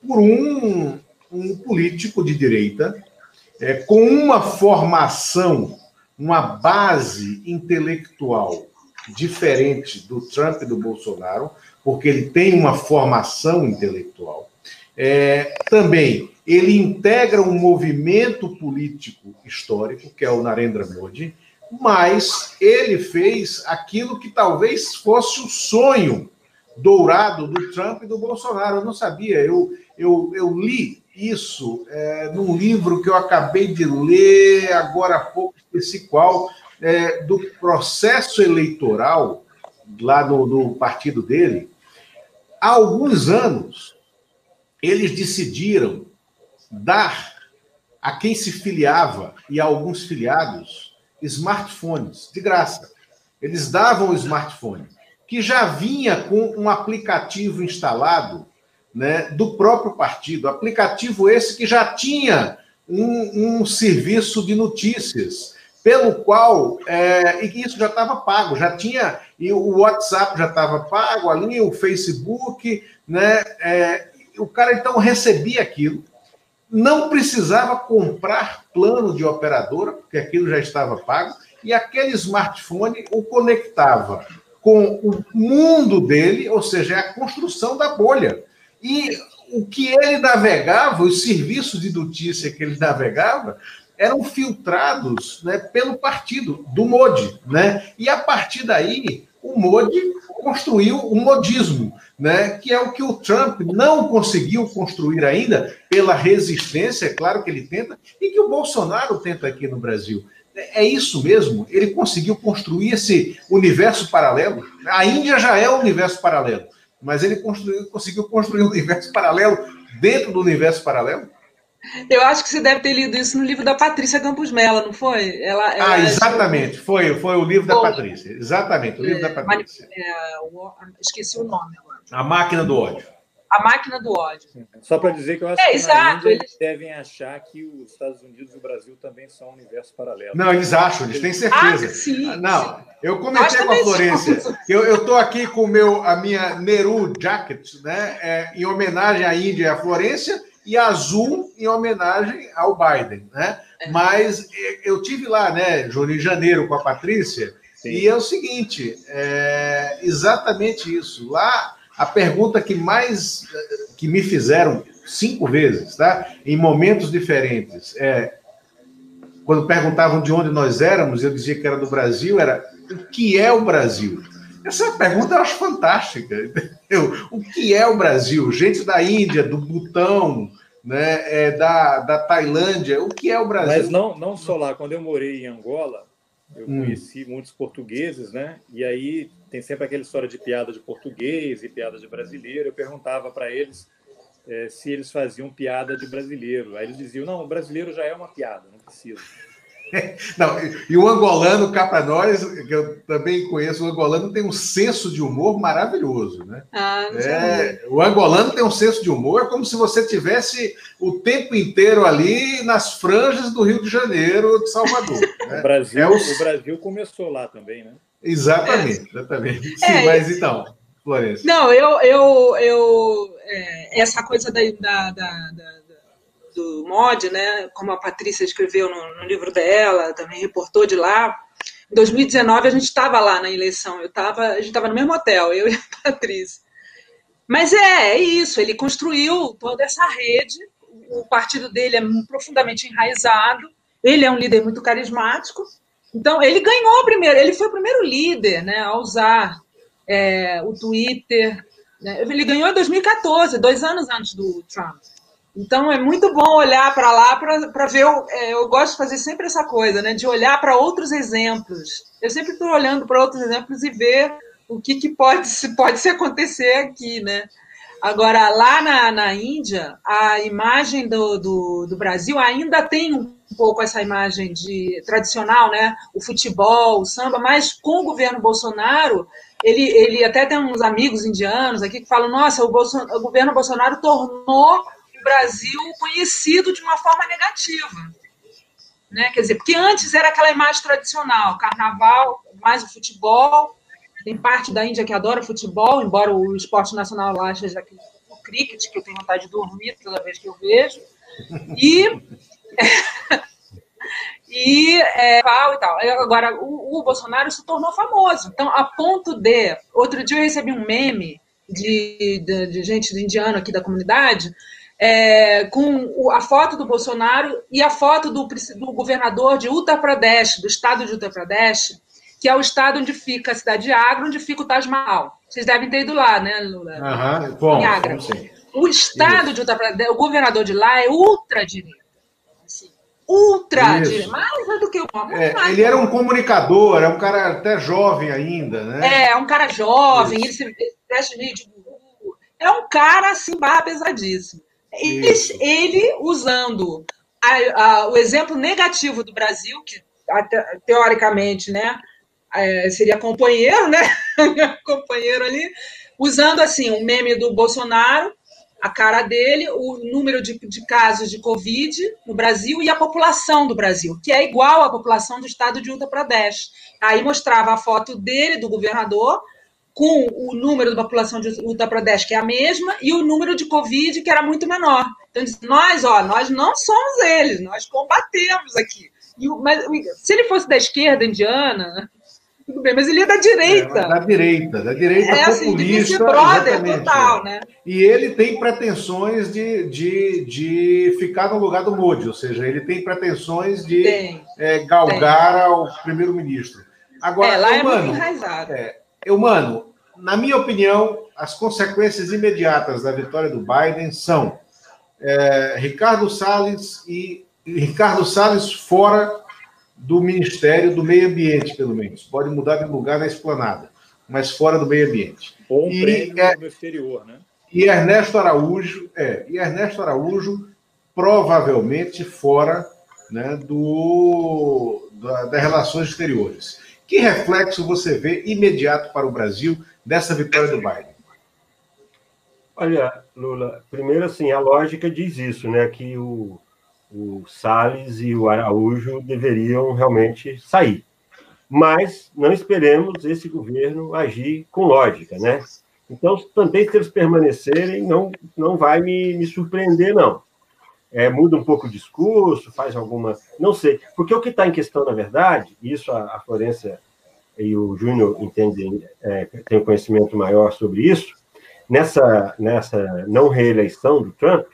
por um, um político de direita é, com uma formação, uma base intelectual diferente do Trump e do Bolsonaro, porque ele tem uma formação intelectual. É, também ele integra um movimento político histórico, que é o Narendra Modi, mas ele fez aquilo que talvez fosse o sonho dourado do Trump e do Bolsonaro. Eu não sabia, eu, eu, eu li isso é, num livro que eu acabei de ler agora há pouco, esqueci qual, é, do processo eleitoral lá no, no partido dele. Há alguns anos, eles decidiram dar a quem se filiava e a alguns filiados smartphones de graça. Eles davam o smartphone, que já vinha com um aplicativo instalado né, do próprio partido. Aplicativo esse que já tinha um, um serviço de notícias, pelo qual, é, e isso já estava pago, já tinha, e o WhatsApp já estava pago ali, o Facebook, né? É, o cara então recebia aquilo, não precisava comprar plano de operadora, porque aquilo já estava pago, e aquele smartphone o conectava com o mundo dele, ou seja, é a construção da bolha. E o que ele navegava, os serviços de notícia que ele navegava, eram filtrados né, pelo partido do Modi. Né? E a partir daí, o Modi construiu o modismo, né, que é o que o Trump não conseguiu construir ainda pela resistência, é claro que ele tenta, e que o Bolsonaro tenta aqui no Brasil. É isso mesmo? Ele conseguiu construir esse universo paralelo? A Índia já é um universo paralelo, mas ele construiu, conseguiu construir um universo paralelo dentro do universo paralelo? Eu acho que você deve ter lido isso no livro da Patrícia Campos Mella, não foi? Ela, ela ah, foi, foi o livro da Patrícia. Exatamente, o livro é, da Patrícia. É, o, esqueci o nome agora. A Máquina do Ódio. A Máquina do Ódio. Só para dizer que eu acho é, que exato, Índia, eles devem achar que os Estados Unidos e o Brasil também são um universo paralelo. Não, eles acham, eles têm certeza. Ah, sim, não, sim. eu comentei com a Florência. Eu estou aqui com meu, a minha Neru Jacket, né, é, em homenagem à Índia e à Florência, e azul em homenagem ao Biden, né? É. Mas é, eu tive lá, né, Júlio, em janeiro com a Patrícia, Sim. e é o seguinte, é exatamente isso. Lá, a pergunta que mais que me fizeram cinco vezes, tá? Em momentos diferentes, é quando perguntavam de onde nós éramos, eu dizia que era do Brasil, era o que é o Brasil? Essa pergunta eu acho fantástica. Entendeu? O que é o Brasil? Gente da Índia, do Butão, né, é, da, da Tailândia. O que é o Brasil? Mas não, não só lá. Quando eu morei em Angola, eu hum. conheci muitos portugueses, né? E aí tem sempre aquela história de piada de português e piada de brasileiro. Eu perguntava para eles é, se eles faziam piada de brasileiro. Aí eles diziam: não, o brasileiro já é uma piada, não precisa. Não, e o angolano, cá para nós, que eu também conheço, o angolano tem um senso de humor maravilhoso, né? Ah, é, o angolano tem um senso de humor como se você tivesse o tempo inteiro ali nas franjas do Rio de Janeiro, de Salvador. Né? O, Brasil, é o... o... Brasil começou lá também, né? Exatamente, é. exatamente. Sim, é, mas então, Florença. Não, eu, eu, eu é, essa coisa da, da, da, da do mod, né, como a Patrícia escreveu no, no, livro dela, também reportou de lá. Em 2019 a gente estava lá na eleição, eu tava, a gente estava no mesmo hotel, eu e a Patrícia. Mas é, é isso, ele construiu toda essa rede, o partido dele é profundamente enraizado, ele é um líder muito carismático, então ele ganhou primeiro, ele foi o primeiro líder né, a usar é, o Twitter. Né, ele ganhou em 2014, dois anos antes do Trump. Então é muito bom olhar para lá para ver. É, eu gosto de fazer sempre essa coisa, né? De olhar para outros exemplos. Eu sempre estou olhando para outros exemplos e ver o que, que pode, pode se acontecer aqui, né? Agora, lá na, na Índia, a imagem do, do, do, Brasil ainda tem um pouco essa imagem de tradicional, né? O futebol, o samba, mas com o governo Bolsonaro, ele, ele até tem uns amigos indianos aqui que falam: nossa, o, Bolson, o governo Bolsonaro tornou Brasil conhecido de uma forma negativa. Né? Quer dizer, porque antes era aquela imagem tradicional, carnaval, mais o futebol, tem parte da Índia que adora futebol, embora o esporte nacional lá seja o cricket, que eu tenho vontade de dormir toda vez que eu vejo, e e é, e tal. Agora, o, o, Bolsonaro se tornou famoso. Então, a ponto de. Outro dia eu recebi um meme de, de, de gente do indiano aqui da comunidade é, com a foto do Bolsonaro e a foto do, do, governador de Uttar Pradesh, do estado de Uttar Pradesh, que é o estado onde fica a cidade de Agra, onde fica o Taj Mahal. Vocês devem ter ido lá, né, Lula? Aham, bom, em Agra. O estado Isso. de Uttar Pradesh, o governador de lá é ultra-direita. Assim, ultra-direita. Mais do que o. É, ele era um comunicador, era um cara até jovem ainda, né? É, um cara jovem, Isso. ele se veste meio de. É um cara assim, barra pesadíssimo. Ele, ele usando a, a, o exemplo negativo do Brasil, que teoricamente né, é, seria companheiro, né? companheiro ali, usando assim o meme do Bolsonaro, a cara dele, o número de, de casos de Covid no Brasil e a população do Brasil, que é igual à população do estado de Uttar Pradesh. Aí mostrava a foto dele, do governador, com o número da população de Uttar Pradesh, que é a mesma, e o número de Covid, que era muito menor. Então, nós, ó, nós não somos eles, nós combatemos aqui. E, mas se ele fosse da esquerda indiana, tudo bem, mas ele é da direita. É, da direita, da direita é, assim, populista. Assim, brother total, né? E ele tem pretensões de, de, de ficar no lugar do Modi, ou seja, ele tem pretensões de tem, é, galgar tem. ao primeiro-ministro. Agora, é, lá é muito enraizado. É, eu, mano, na minha opinião, as consequências imediatas da vitória do Biden são é, Ricardo Salles e Ricardo Salles fora do Ministério do Meio Ambiente, pelo menos. Pode mudar de lugar na esplanada, mas fora do meio ambiente. Ou um e, prêmio é, no exterior, né? E Ernesto Araújo, é, e Ernesto Araújo provavelmente fora né, do, da, das relações exteriores. Que reflexo você vê imediato para o Brasil dessa vitória do Biden? Olha, Lula, primeiro assim, a lógica diz isso, né? Que o, o Salles e o Araújo deveriam realmente sair. Mas não esperemos esse governo agir com lógica, né? Então, também se eles permanecerem, não, não vai me, me surpreender, não. É, muda um pouco o discurso, faz alguma. Não sei. Porque o que está em questão, na verdade, isso a, a Florência e o Júnior entendem, é, tem um conhecimento maior sobre isso, nessa, nessa não reeleição do Trump,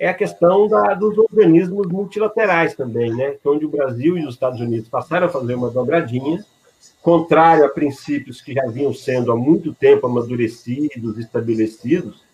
é a questão da, dos organismos multilaterais também, né? É onde o Brasil e os Estados Unidos passaram a fazer uma dobradinha, contrário a princípios que já vinham sendo há muito tempo amadurecidos, estabelecidos.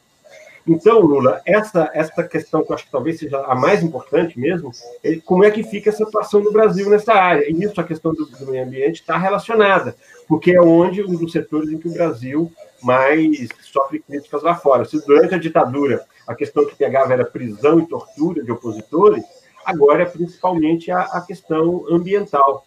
Então, Lula, essa, essa questão que eu acho que talvez seja a mais importante mesmo, é como é que fica a situação do Brasil nessa área. E isso, a questão do, do meio ambiente, está relacionada, porque é onde um dos setores em que o Brasil mais sofre críticas lá fora. Se durante a ditadura a questão que pegava era prisão e tortura de opositores, agora é principalmente a, a questão ambiental.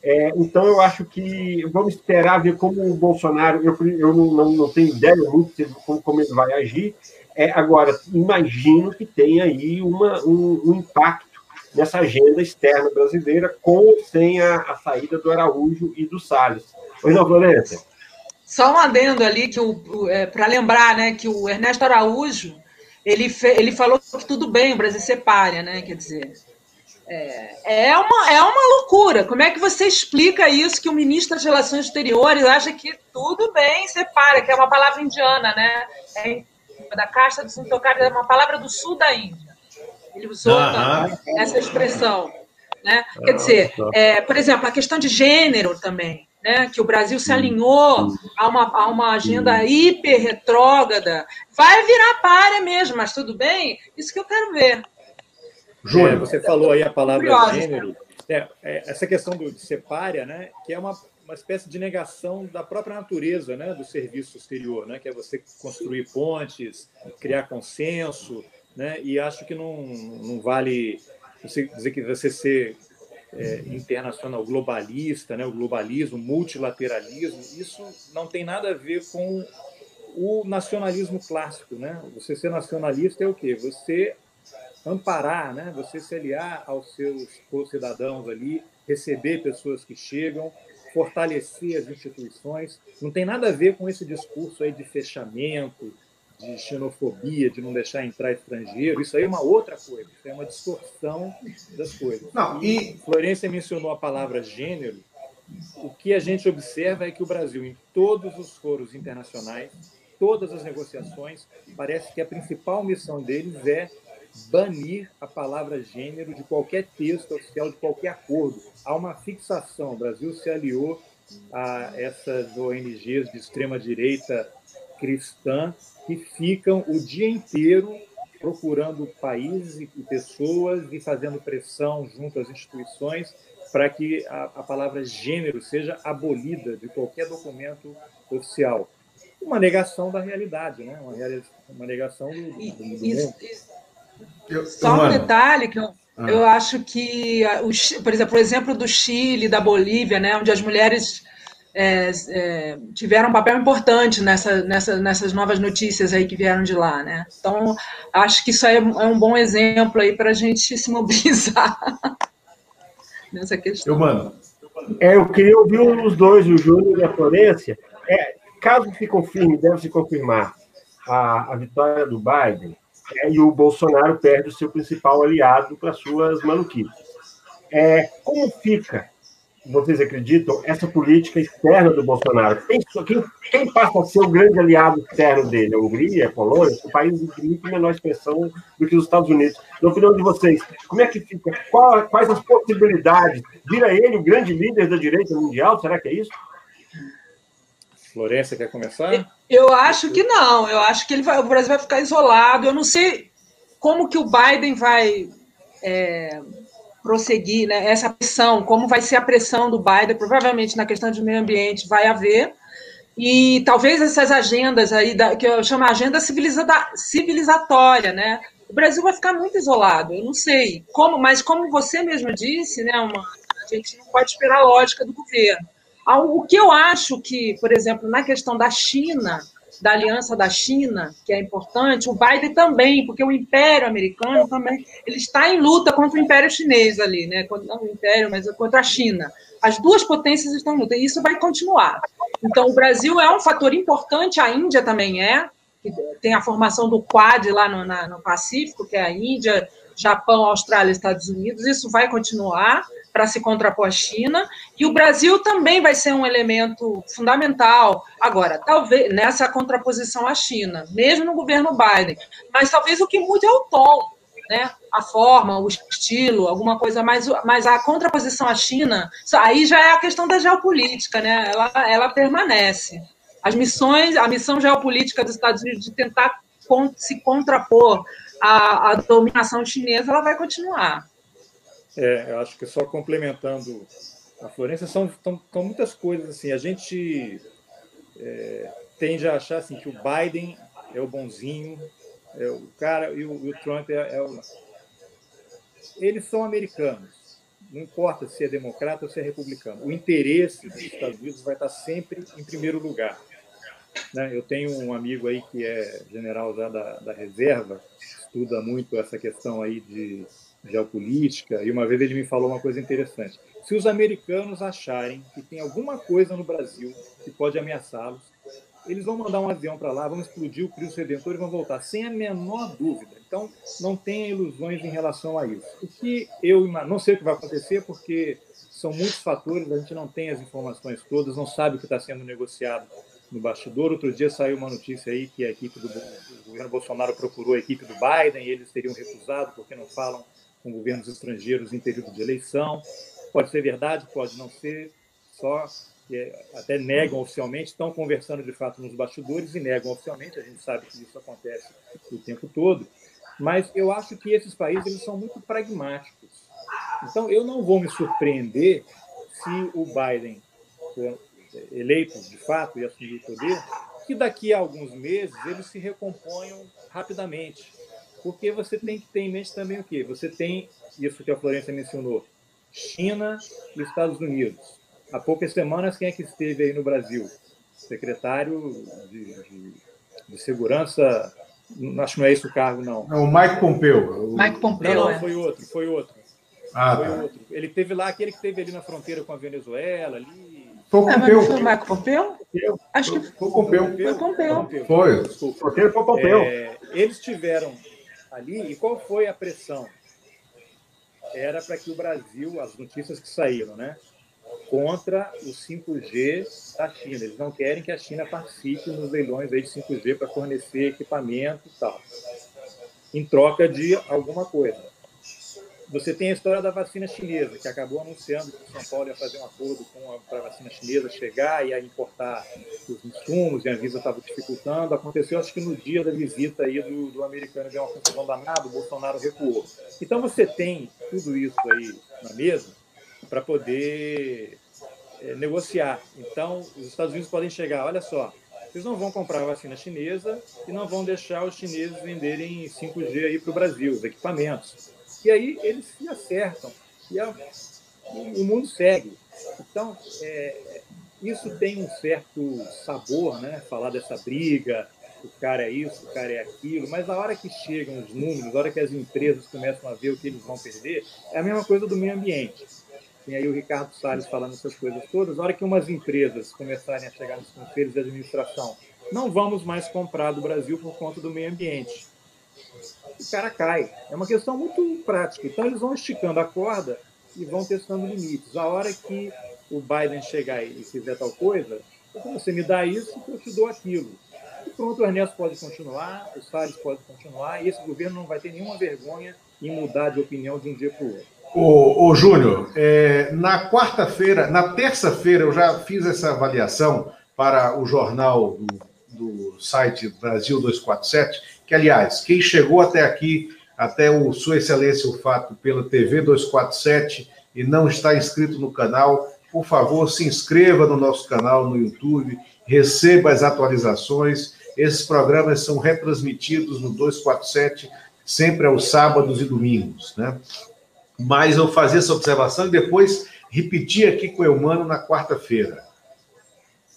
É, então, eu acho que vamos esperar ver como o Bolsonaro, eu, eu não, não, tenho ideia muito de como, como ele vai agir. É, agora, imagino que tenha aí uma, um, um, impacto nessa agenda externa brasileira, com ou sem a, a saída do Araújo e do Salles. Pois não, Florença? Só um adendo ali, que é, para lembrar né, que o Ernesto Araújo ele, fe, ele falou que tudo bem o Brasil ser párea, né? Quer dizer, é, é, uma, é uma loucura. Como é que você explica isso que o ministro das Relações Exteriores acha que tudo bem ser párea, que é uma palavra indiana, né? É da caixa dos intocados, é uma palavra do sul da Índia. Ele usou essa expressão. Né? Quer dizer, é, por exemplo, a questão de gênero também né, que o Brasil se alinhou a uma, a uma agenda hiper retrógrada, vai virar párea mesmo, mas tudo bem? Isso que eu quero ver. Júlio, é, você falou aí a palavra Curiosa, gênero. É, é, essa questão do, de ser párea, né, que é uma, uma espécie de negação da própria natureza né, do serviço exterior, né, que é você construir pontes, criar consenso, né, e acho que não, não vale você dizer que você ser é, internacional globalista, né, o globalismo, multilateralismo, isso não tem nada a ver com o nacionalismo clássico. Né? Você ser nacionalista é o quê? Você amparar, né? você se aliar aos seus cidadãos ali, receber pessoas que chegam, fortalecer as instituições. Não tem nada a ver com esse discurso aí de fechamento, de xenofobia, de não deixar entrar estrangeiro, isso aí é uma outra coisa, isso é uma distorção das coisas. Não, e Florência mencionou a palavra gênero. O que a gente observa é que o Brasil, em todos os foros internacionais, todas as negociações, parece que a principal missão deles é banir a palavra gênero de qualquer texto oficial, de qualquer acordo. Há uma fixação. O Brasil se aliou a essas ONGs de extrema direita cristã que ficam o dia inteiro procurando países e pessoas e fazendo pressão junto às instituições para que a, a, palavra gênero seja abolida de qualquer documento oficial. Uma negação da realidade, né? uma, uma negação do, do, do mundo. Só um detalhe que eu, ah. eu acho que, o, por exemplo, o exemplo do Chile, da Bolívia, né, onde as mulheres é, é, tiveram um papel importante nessa, nessa, nessas novas notícias aí que vieram de lá, né? Então, acho que isso aí é um é bom exemplo aí para a gente se mobilizar nessa questão. Eu, mano, é, eu queria ouvir os dois, o Júnior e a Florência. É, caso se confirme, deve se confirmar a, a vitória do Biden, é, e o Bolsonaro perde o seu principal aliado para suas maluquices. É, como fica vocês acreditam, essa política externa do Bolsonaro? Quem, quem, quem, passa a ser o grande aliado externo dele? A Hungria, a Polônia, o país de muito menor expressão do que os Estados Unidos. Na opinião de vocês, como é que fica? Qual, quais as possibilidades? Vira ele o grande líder da direita mundial? Será que é isso? Florença, quer começar? Eu acho que não. Eu acho que ele vai, o Brasil vai ficar isolado. Eu não sei como que o Biden vai... É prosseguir, né, essa pressão, como vai ser a pressão do Biden, provavelmente na questão de meio ambiente vai haver, e talvez essas agendas aí, da, que eu chamo de agenda civilizatória, né? O Brasil vai ficar muito isolado, eu não sei como, mas como você mesmo disse, né, uma, a gente não pode esperar a lógica do governo. O que eu acho que, por exemplo, na questão da China, da aliança da China, que é importante, o Biden também, porque o Império Americano também, ele está em luta contra o Império Chinês ali, né? Não o Império, mas contra a China. As duas potências estão em luta, e isso vai continuar. Então, o Brasil é um fator importante, a Índia também é, tem a formação do Quad lá no, na, no Pacífico, que é a Índia, Japão, Austrália, Estados Unidos, isso vai continuar para se contrapor à China, e o Brasil também vai ser um elemento fundamental, agora, talvez nessa contraposição à China, mesmo no governo Biden, mas talvez o que muda é o tom, né? a forma, o estilo, alguma coisa mais, mas a contraposição à China, aí já é a questão da geopolítica, né? ela, ela permanece. As missões, a missão geopolítica dos Estados Unidos de tentar se contrapor à, à dominação chinesa, ela vai continuar. É, eu acho que só complementando a Florença, são, são, são muitas coisas assim. A gente é, tende a achar assim, que o Biden é o bonzinho, é o cara, e o, o Trump é, é o. Eles são americanos. Não importa se é democrata ou se é republicano. O interesse dos Estados Unidos vai estar sempre em primeiro lugar. Né? Eu tenho um amigo aí que é general já da, da reserva, estuda muito essa questão aí de geopolítica, e uma vez ele me falou uma coisa interessante. Se os americanos acharem que tem alguma coisa no Brasil que pode ameaçá-los, eles vão mandar um avião para lá, vão explodir o Cristo Redentor e vão voltar, sem a menor dúvida. Então, não tenha ilusões em relação a isso. O que eu não sei o que vai acontecer, porque são muitos fatores, a gente não tem as informações todas, não sabe o que está sendo negociado no bastidor. Outro dia saiu uma notícia aí que a equipe do o governo Bolsonaro procurou a equipe do Biden e eles teriam recusado porque não falam com governos estrangeiros em período de eleição. Pode ser verdade, pode não ser, só é, até negam oficialmente, estão conversando de fato nos bastidores e negam oficialmente, a gente sabe que isso acontece o tempo todo, mas eu acho que esses países eles são muito pragmáticos. Então, eu não vou me surpreender se o Biden for eleito de fato e assumir o poder, que daqui a alguns meses eles se recomponham rapidamente. Porque você tem que ter em mente também o quê? Você tem isso que a Florência mencionou: China e Estados Unidos. Há poucas semanas, quem é que esteve aí no Brasil? Secretário de, de, de Segurança. Acho que não é esse o cargo, não. É o Mike Pompeu. Mike Pompeu. Não, não, é. foi outro, foi outro. Ah, foi tá. outro. Ele teve lá, aquele que teve ali na fronteira com a Venezuela, ali. Foi o Pompeu. Ah, foi o Marco Pompeu? Acho que foi o Pompeu. Foi o Pompeu. Foi. Foi o Pompeu. É, eles tiveram ali. E qual foi a pressão? Era para que o Brasil, as notícias que saíram, né? Contra o 5G da China. Eles não querem que a China participe nos leilões aí de 5G para fornecer equipamento e tal. Em troca de alguma coisa. Você tem a história da vacina chinesa, que acabou anunciando que São Paulo ia fazer um acordo para a vacina chinesa chegar e importar os insumos, e a Visa estava dificultando. Aconteceu, acho que no dia da visita aí do, do americano, deu uma confusão danada, o Bolsonaro recuou. Então você tem tudo isso aí na mesa para poder é, negociar. Então, os Estados Unidos podem chegar, olha só, vocês não vão comprar vacina chinesa e não vão deixar os chineses venderem 5G aí para o Brasil, os equipamentos. E aí eles se acertam e a, o mundo segue. Então, é, isso tem um certo sabor, né? Falar dessa briga, o cara é isso, o cara é aquilo, mas a hora que chegam os números, a hora que as empresas começam a ver o que eles vão perder, é a mesma coisa do meio ambiente. Tem aí o Ricardo Salles falando essas coisas todas. A hora que umas empresas começarem a chegar nos conselhos de administração, não vamos mais comprar do Brasil por conta do meio ambiente o cara cai. É uma questão muito prática. Então, eles vão esticando a corda e vão testando limites. A hora que o Biden chegar e fizer tal coisa, você me dá isso, eu te dou aquilo. E pronto, o Ernesto pode continuar, o Salles pode continuar, e esse governo não vai ter nenhuma vergonha em mudar de opinião de um dia para o outro. Ô, ô Júnior, é, na quarta-feira, na terça-feira, eu já fiz essa avaliação para o jornal do, do site Brasil 247 que, aliás, quem chegou até aqui até o Sua Excelência o Fato pela TV 247 e não está inscrito no canal, por favor, se inscreva no nosso canal no YouTube, receba as atualizações. Esses programas são retransmitidos no 247 sempre aos sábados e domingos, né? Mas eu fazia essa observação e depois repeti aqui com o Eumano na quarta-feira.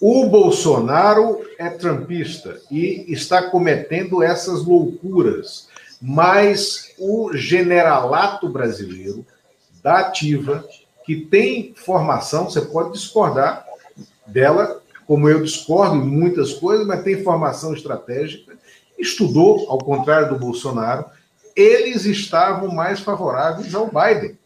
O Bolsonaro é trampista e está cometendo essas loucuras, mas o generalato brasileiro da ativa, que tem formação, você pode discordar dela, como eu discordo em muitas coisas, mas tem formação estratégica, estudou, ao contrário do Bolsonaro, eles estavam mais favoráveis ao Biden,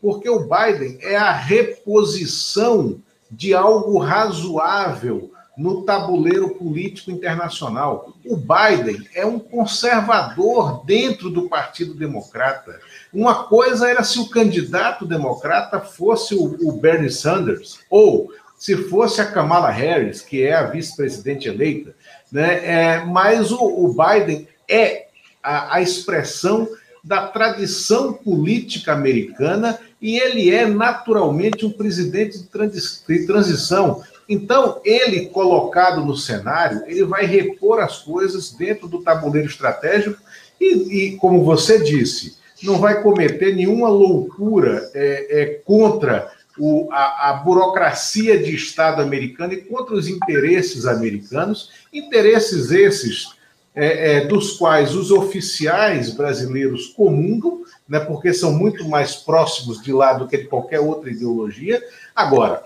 porque o Biden é a reposição de algo razoável no tabuleiro político internacional. O Biden é um conservador dentro do Partido Democrata. Uma coisa era se o candidato democrata fosse o, Bernie Sanders, ou se fosse a Kamala Harris, que é a vice-presidente eleita, né? É, mas o, o Biden é a, a expressão da tradição política americana e ele é naturalmente um presidente de transição. Então, ele colocado no cenário, ele vai repor as coisas dentro do tabuleiro estratégico e, e como você disse, não vai cometer nenhuma loucura é, é, contra o, a, a, burocracia de Estado americano e contra os interesses americanos, interesses esses é, é, dos quais os oficiais brasileiros comungam, né, porque são muito mais próximos de lá do que de qualquer outra ideologia. Agora,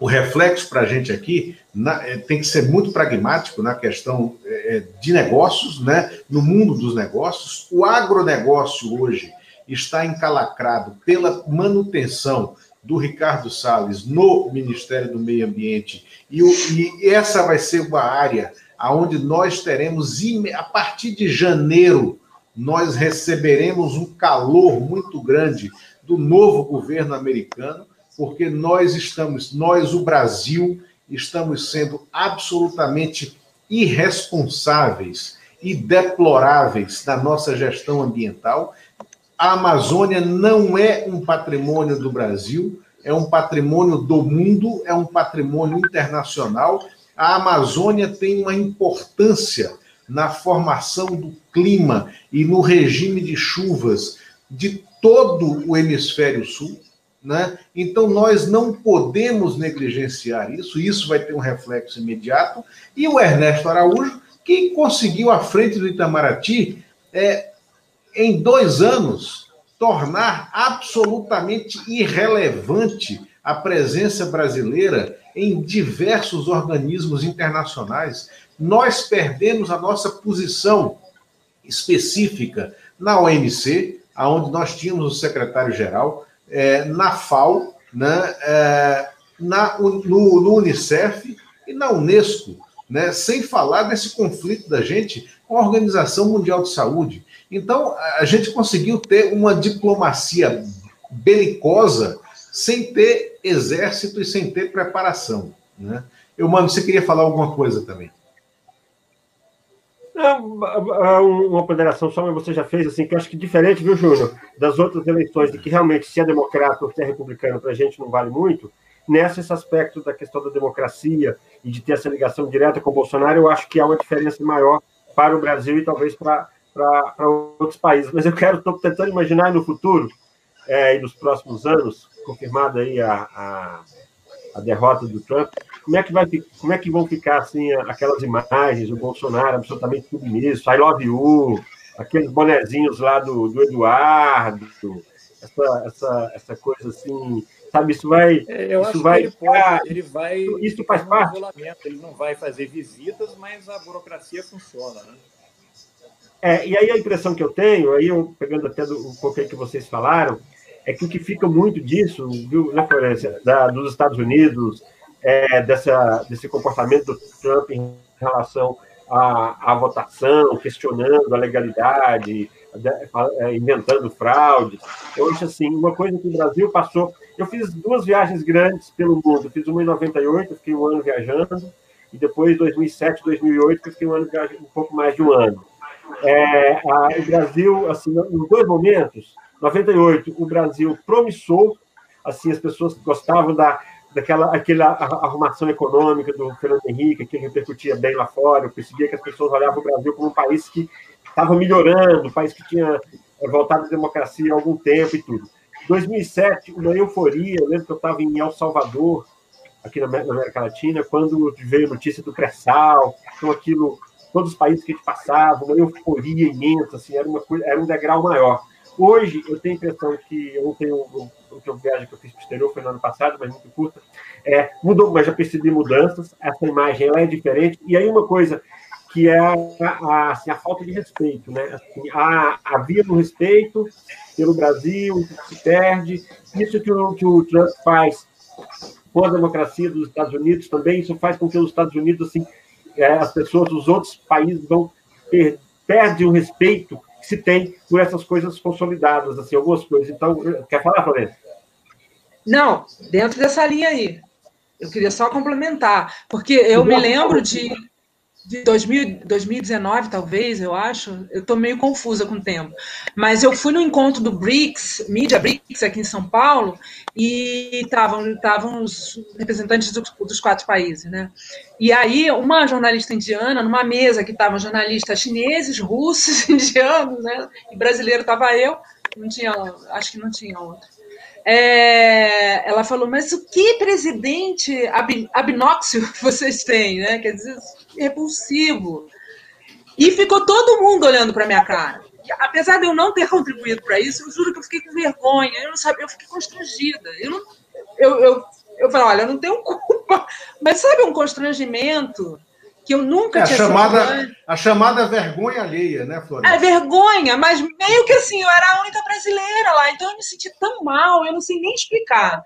o reflexo para a gente aqui na, é, tem que ser muito pragmático na questão é, é, de negócios, né, no mundo dos negócios. O agronegócio hoje está encalacrado pela manutenção do Ricardo Salles no Ministério do Meio Ambiente, e, o, e essa vai ser uma área aonde nós teremos, a partir de janeiro, nós receberemos um calor muito grande do novo governo americano, porque nós estamos, nós, o Brasil, estamos sendo absolutamente irresponsáveis e deploráveis na nossa gestão ambiental. A Amazônia não é um patrimônio do Brasil, é um patrimônio do mundo, é um patrimônio internacional a Amazônia tem uma importância na formação do clima e no regime de chuvas de todo o hemisfério sul. Né? Então, nós não podemos negligenciar isso, isso vai ter um reflexo imediato. E o Ernesto Araújo, que conseguiu, à frente do Itamaraty, é, em dois anos, tornar absolutamente irrelevante a presença brasileira em diversos organismos internacionais. Nós perdemos a nossa posição específica na OMC, aonde nós tínhamos o secretário-geral, é, na FAO, né, é, na, no, no, Unicef e na Unesco, né, sem falar desse conflito da gente com a Organização Mundial de Saúde. Então, a gente conseguiu ter uma diplomacia belicosa sem ter exército e sem ter preparação. Né? Eu, mano, você queria falar alguma coisa também? uma ponderação só, mas você já fez, assim, que eu acho que diferente, viu, Júnior, das outras eleições, de que realmente se é democrata ou se é republicano para a gente não vale muito, nessa esse aspecto da questão da democracia e de ter essa ligação direta com o Bolsonaro, eu acho que há uma diferença maior para o Brasil e talvez para outros países. Mas eu quero, estou tentando imaginar no futuro é, e nos próximos anos, confirmada aí a, a, a, derrota do Trump, como é que vai como é que vão ficar assim aquelas imagens, o Bolsonaro absolutamente submisso, I love you, aqueles bonezinhos lá do, do Eduardo, essa, essa, essa coisa assim, sabe, isso vai. É, eu isso acho vai ele, pode, ele vai. Isso faz parte. Ele não vai fazer visitas, mas a burocracia funciona, né? É, e aí a impressão que eu tenho, aí eu pegando até do, um pouco aí que vocês falaram, é que o que fica muito disso, viu, né, Florência, da, dos Estados Unidos, é, dessa, desse comportamento do Trump em relação à, à votação, questionando a legalidade, é, inventando fraudes. Eu acho assim, uma coisa que o Brasil passou. Eu fiz duas viagens grandes pelo mundo. fiz uma em 98, fiquei um ano viajando, e depois 2007, 2008, fiquei um ano viajando, um pouco mais de um ano. É, a, o Brasil, assim, em dois momentos, 98, o Brasil promissor, assim, as pessoas gostavam da, daquela aquela arrumação econômica do Fernando Henrique, que repercutia bem lá fora, eu percebia que as pessoas olhavam o Brasil como um país que estava melhorando, um país que tinha voltado à democracia há algum tempo e tudo. 2007, uma euforia, eu lembro que eu estava em El Salvador, aqui na América Latina, quando veio a notícia do pré-sal, então aquilo, todos os países que a gente passava, uma euforia imensa, assim, era, uma era um degrau maior. Hoje, eu tenho a impressão que eu não tenho o eu viagem que eu fiz para o exterior foi no ano passado, mas muito curta, é, mudou, mas já percebi mudanças. Essa imagem ela é diferente. E aí uma coisa que é a, a, assim, a falta de respeito, né? Assim, há, havia um respeito pelo Brasil, se perde. Isso que o, que o Trump faz com a democracia dos Estados Unidos também, isso faz com que os Estados Unidos, assim, é, as pessoas dos outros países vão per, perdem o respeito que se tem por essas coisas consolidadas, assim, algumas coisas. Então, quer falar, Florência? Não, dentro dessa linha aí. Eu queria só complementar, porque eu me lembro de de 2000, 2019, talvez, eu acho. Eu estou meio confusa com o tempo. Mas eu fui no encontro do BRICS, Media BRICS, aqui em São Paulo, e estavam os representantes do, dos quatro países. Né? E aí, uma jornalista indiana, numa mesa que estavam jornalistas chineses, russos, indianos, né? e brasileiro estava eu, não tinha, acho que não tinha outro é, ela falou, mas o que presidente ab, abnóxio vocês têm, né? Quer dizer, repulsivo. E ficou todo mundo olhando para minha cara. Apesar de eu não ter contribuído para isso, eu juro que eu fiquei com vergonha. Eu não sabia, eu fiquei constrangida. Eu não, eu, eu, eu falei, olha, eu não tenho culpa. Mas sabe um constrangimento? que eu nunca é, tinha a chamada, A chamada vergonha alheia, né, Floresta? É vergonha, mas meio que assim, eu era a única brasileira lá, então eu me senti tão mal, eu não sei nem explicar.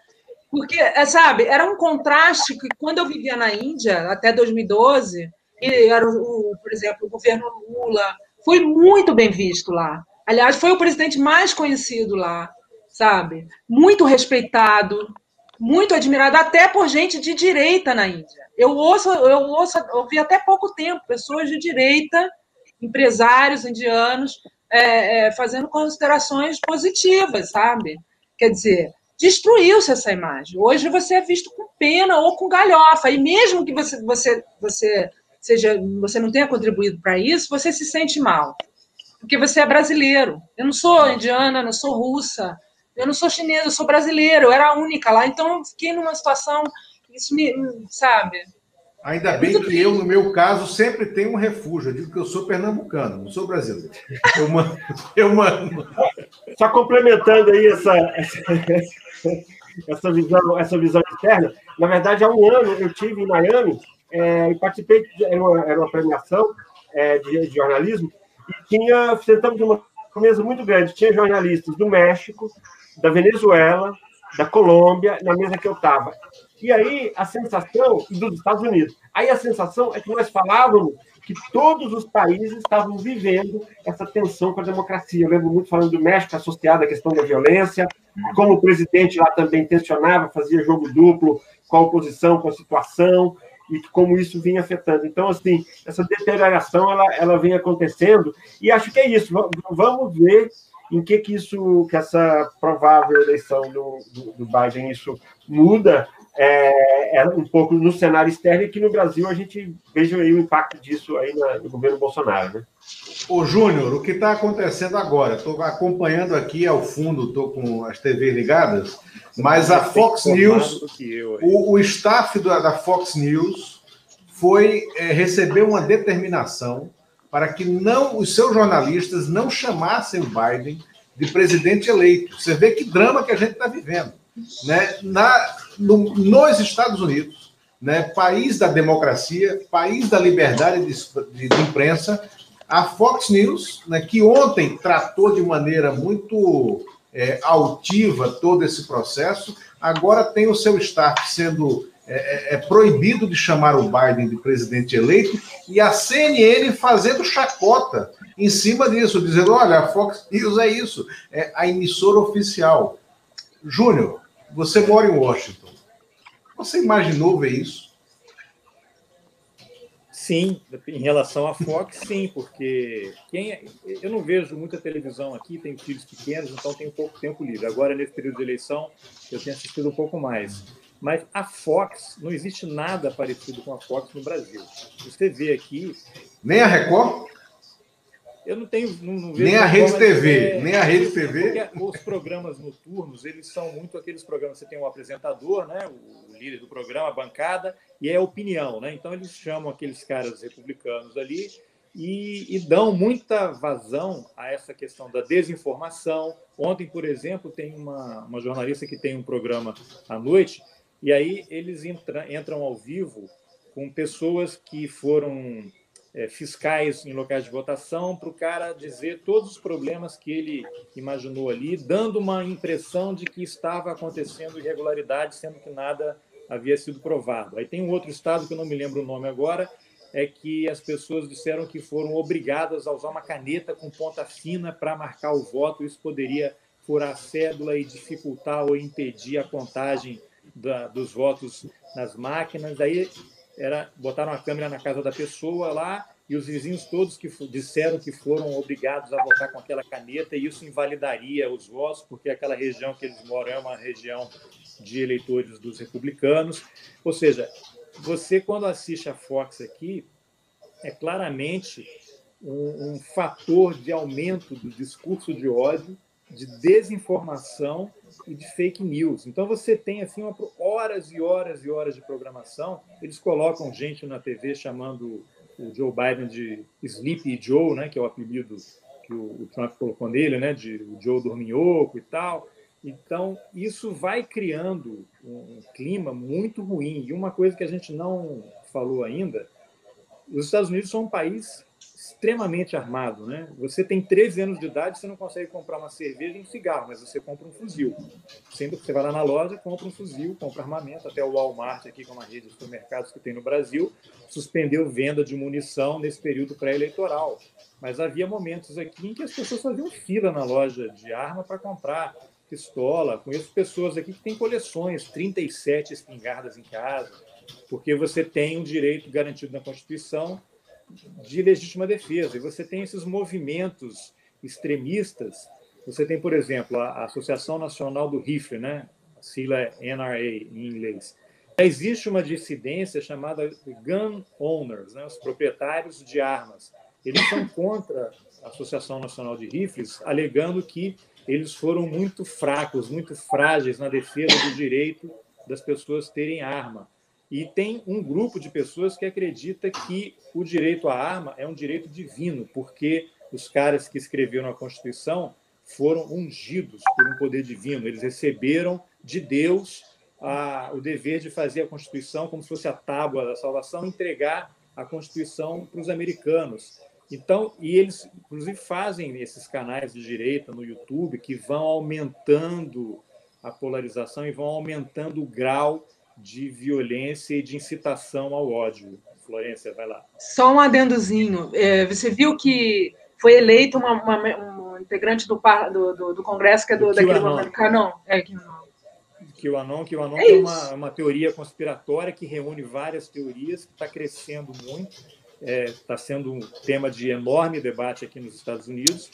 Porque, é, sabe, era um contraste que quando eu vivia na Índia, até 2012, e era, o, por exemplo, o governo Lula, foi muito bem visto lá. Aliás, foi o presidente mais conhecido lá, sabe? Muito respeitado, muito admirado, até por gente de direita na Índia. Eu ouço, eu ouço, ouvi até pouco tempo pessoas de direita, empresários indianos, é, é, fazendo considerações positivas, sabe? Quer dizer, destruiu-se essa imagem. Hoje você é visto com pena ou com galhofa, e mesmo que você, você, você seja, você não tenha contribuído para isso, você se sente mal, porque você é brasileiro. Eu não sou indiana, não sou russa, eu não sou chinesa, eu sou brasileira, eu era a única lá, então eu fiquei numa situação, isso me, sabe? Ainda é bem que eu, no meu caso, sempre tenho um refúgio. Eu digo que eu sou pernambucano, não sou brasileiro. Eu mando. Eu mando. Só complementando aí essa, essa, essa, visão, essa visão externa, na verdade, há um ano eu tive em Miami é, e participei, de, era, uma, era uma premiação é, de, de jornalismo, e tinha, sentamos numa mesa muito grande, tinha jornalistas do México, da Venezuela, da Colômbia, na mesa que eu estava. E aí a sensação, dos Estados Unidos, aí a sensação é que nós falávamos que todos os países estavam vivendo essa tensão com a democracia. Eu lembro muito falando do México associado à questão da violência, como o presidente lá também tensionava, fazia jogo duplo com a oposição, com a situação, e como isso vinha afetando. Então, assim, essa deterioração ela, ela vem acontecendo, e acho que é isso. Vamos ver em que, que isso, que essa provável eleição do, do, do Biden, isso muda é, é, um pouco no cenário externo e que no Brasil a gente veja aí o impacto disso aí na, no governo Bolsonaro, né? Ô, Júnior, o que está acontecendo agora? Estou acompanhando aqui ao fundo, estou com as TV ligadas, mas a Fox News, o, o staff da, da Fox News foi é, receber uma determinação para que não os seus jornalistas não chamassem o Biden de presidente eleito. Você vê que drama que a gente está vivendo. Né? Na, no, nos Estados Unidos, né, país da democracia, país da liberdade de, de, imprensa, a Fox News, né, que ontem tratou de maneira muito é, altiva todo esse processo, agora tem o seu staff sendo é, é, é, proibido de chamar o Biden de presidente eleito e a CNN fazendo chacota em cima disso, dizendo: olha, a Fox News é isso, é a emissora oficial. Júnior, você mora em Washington. Você imaginou ver isso? Sim, em relação à Fox, sim, porque quem é, eu não vejo muita televisão aqui, tenho filhos pequenos, então tenho pouco tempo livre. Agora, nesse período de eleição, eu tenho assistido um pouco mais. Mas a Fox, não existe nada parecido com a Fox no Brasil. Você vê aqui. Nem a Record? Eu não tenho. Não, não nem a Rede TV. É, nem a Rede TV. Os programas noturnos, eles são muito aqueles programas. Você tem o apresentador, né, o do programa, a bancada, e é opinião. Né? Então, eles chamam aqueles caras republicanos ali e, e, dão muita vazão a essa questão da desinformação. Ontem, por exemplo, tem uma, uma jornalista que tem um programa à noite, e aí eles entra, entram ao vivo com pessoas que foram é, fiscais em locais de votação para o cara dizer todos os problemas que ele imaginou ali, dando uma impressão de que estava acontecendo irregularidade, sendo que nada havia sido provado. Aí tem um outro estado que eu não me lembro o nome agora, é que as pessoas disseram que foram obrigadas a usar uma caneta com ponta fina para marcar o voto. Isso poderia furar a cédula e dificultar ou impedir a contagem da, dos votos nas máquinas. Aí era botaram a câmera na casa da pessoa lá e os vizinhos todos que disseram que foram obrigados a votar com aquela caneta e isso invalidaria os votos porque aquela região que eles moram é uma região de eleitores dos republicanos. Ou seja, você quando assiste a Fox aqui é claramente um, um fator de aumento do discurso de ódio, de desinformação e de fake news. Então você tem assim uma, horas e horas e horas de programação. Eles colocam gente na TV chamando o Joe Biden de Sleepy Joe, né, que é o apelido que o, Trump colocou nele, né, de Joe dorminhoco e tal. Então isso vai criando um, clima muito ruim. E uma coisa que a gente não falou ainda, os Estados Unidos são um país extremamente armado, né? Você tem 13 anos de idade, você não consegue comprar uma cerveja e um cigarro, mas você compra um fuzil. Sempre que você vai lá na loja, compra um fuzil, compra armamento. Até o Walmart, aqui, que é uma rede de supermercados que tem no Brasil, suspendeu venda de munição nesse período pré-eleitoral. Mas havia momentos aqui em que as pessoas faziam fila na loja de arma para comprar pistola. Conheço pessoas aqui que têm coleções, 37 espingardas em casa, porque você tem um direito garantido na Constituição de legítima defesa. E você tem esses movimentos extremistas. Você tem, por exemplo, a Associação Nacional do Rifle, né? a sigla é NRA em inglês. Existe uma dissidência chamada Gun Owners, né? os proprietários de armas. Eles são contra a Associação Nacional de Rifles, alegando que eles foram muito fracos, muito frágeis na defesa do direito das pessoas terem arma. E tem um grupo de pessoas que acredita que o direito à arma é um direito divino, porque os caras que escreveram a Constituição foram ungidos por um poder divino. Eles receberam de Deus a, o dever de fazer a Constituição como se fosse a tábua da salvação, entregar a Constituição para os americanos. Então, e eles, inclusive, fazem esses canais de direita no YouTube que vão aumentando a polarização e vão aumentando o grau de violência e de incitação ao ódio. Florência, vai lá. Só um adendozinho. É, você viu que foi eleito uma, uma, um integrante do, do, do, Congresso que é do, do daquele momento. Canon. É, QAnon. QAnon, QAnon é, é uma, uma teoria conspiratória que reúne várias teorias, que está crescendo muito, está é, tá sendo um tema de enorme debate aqui nos Estados Unidos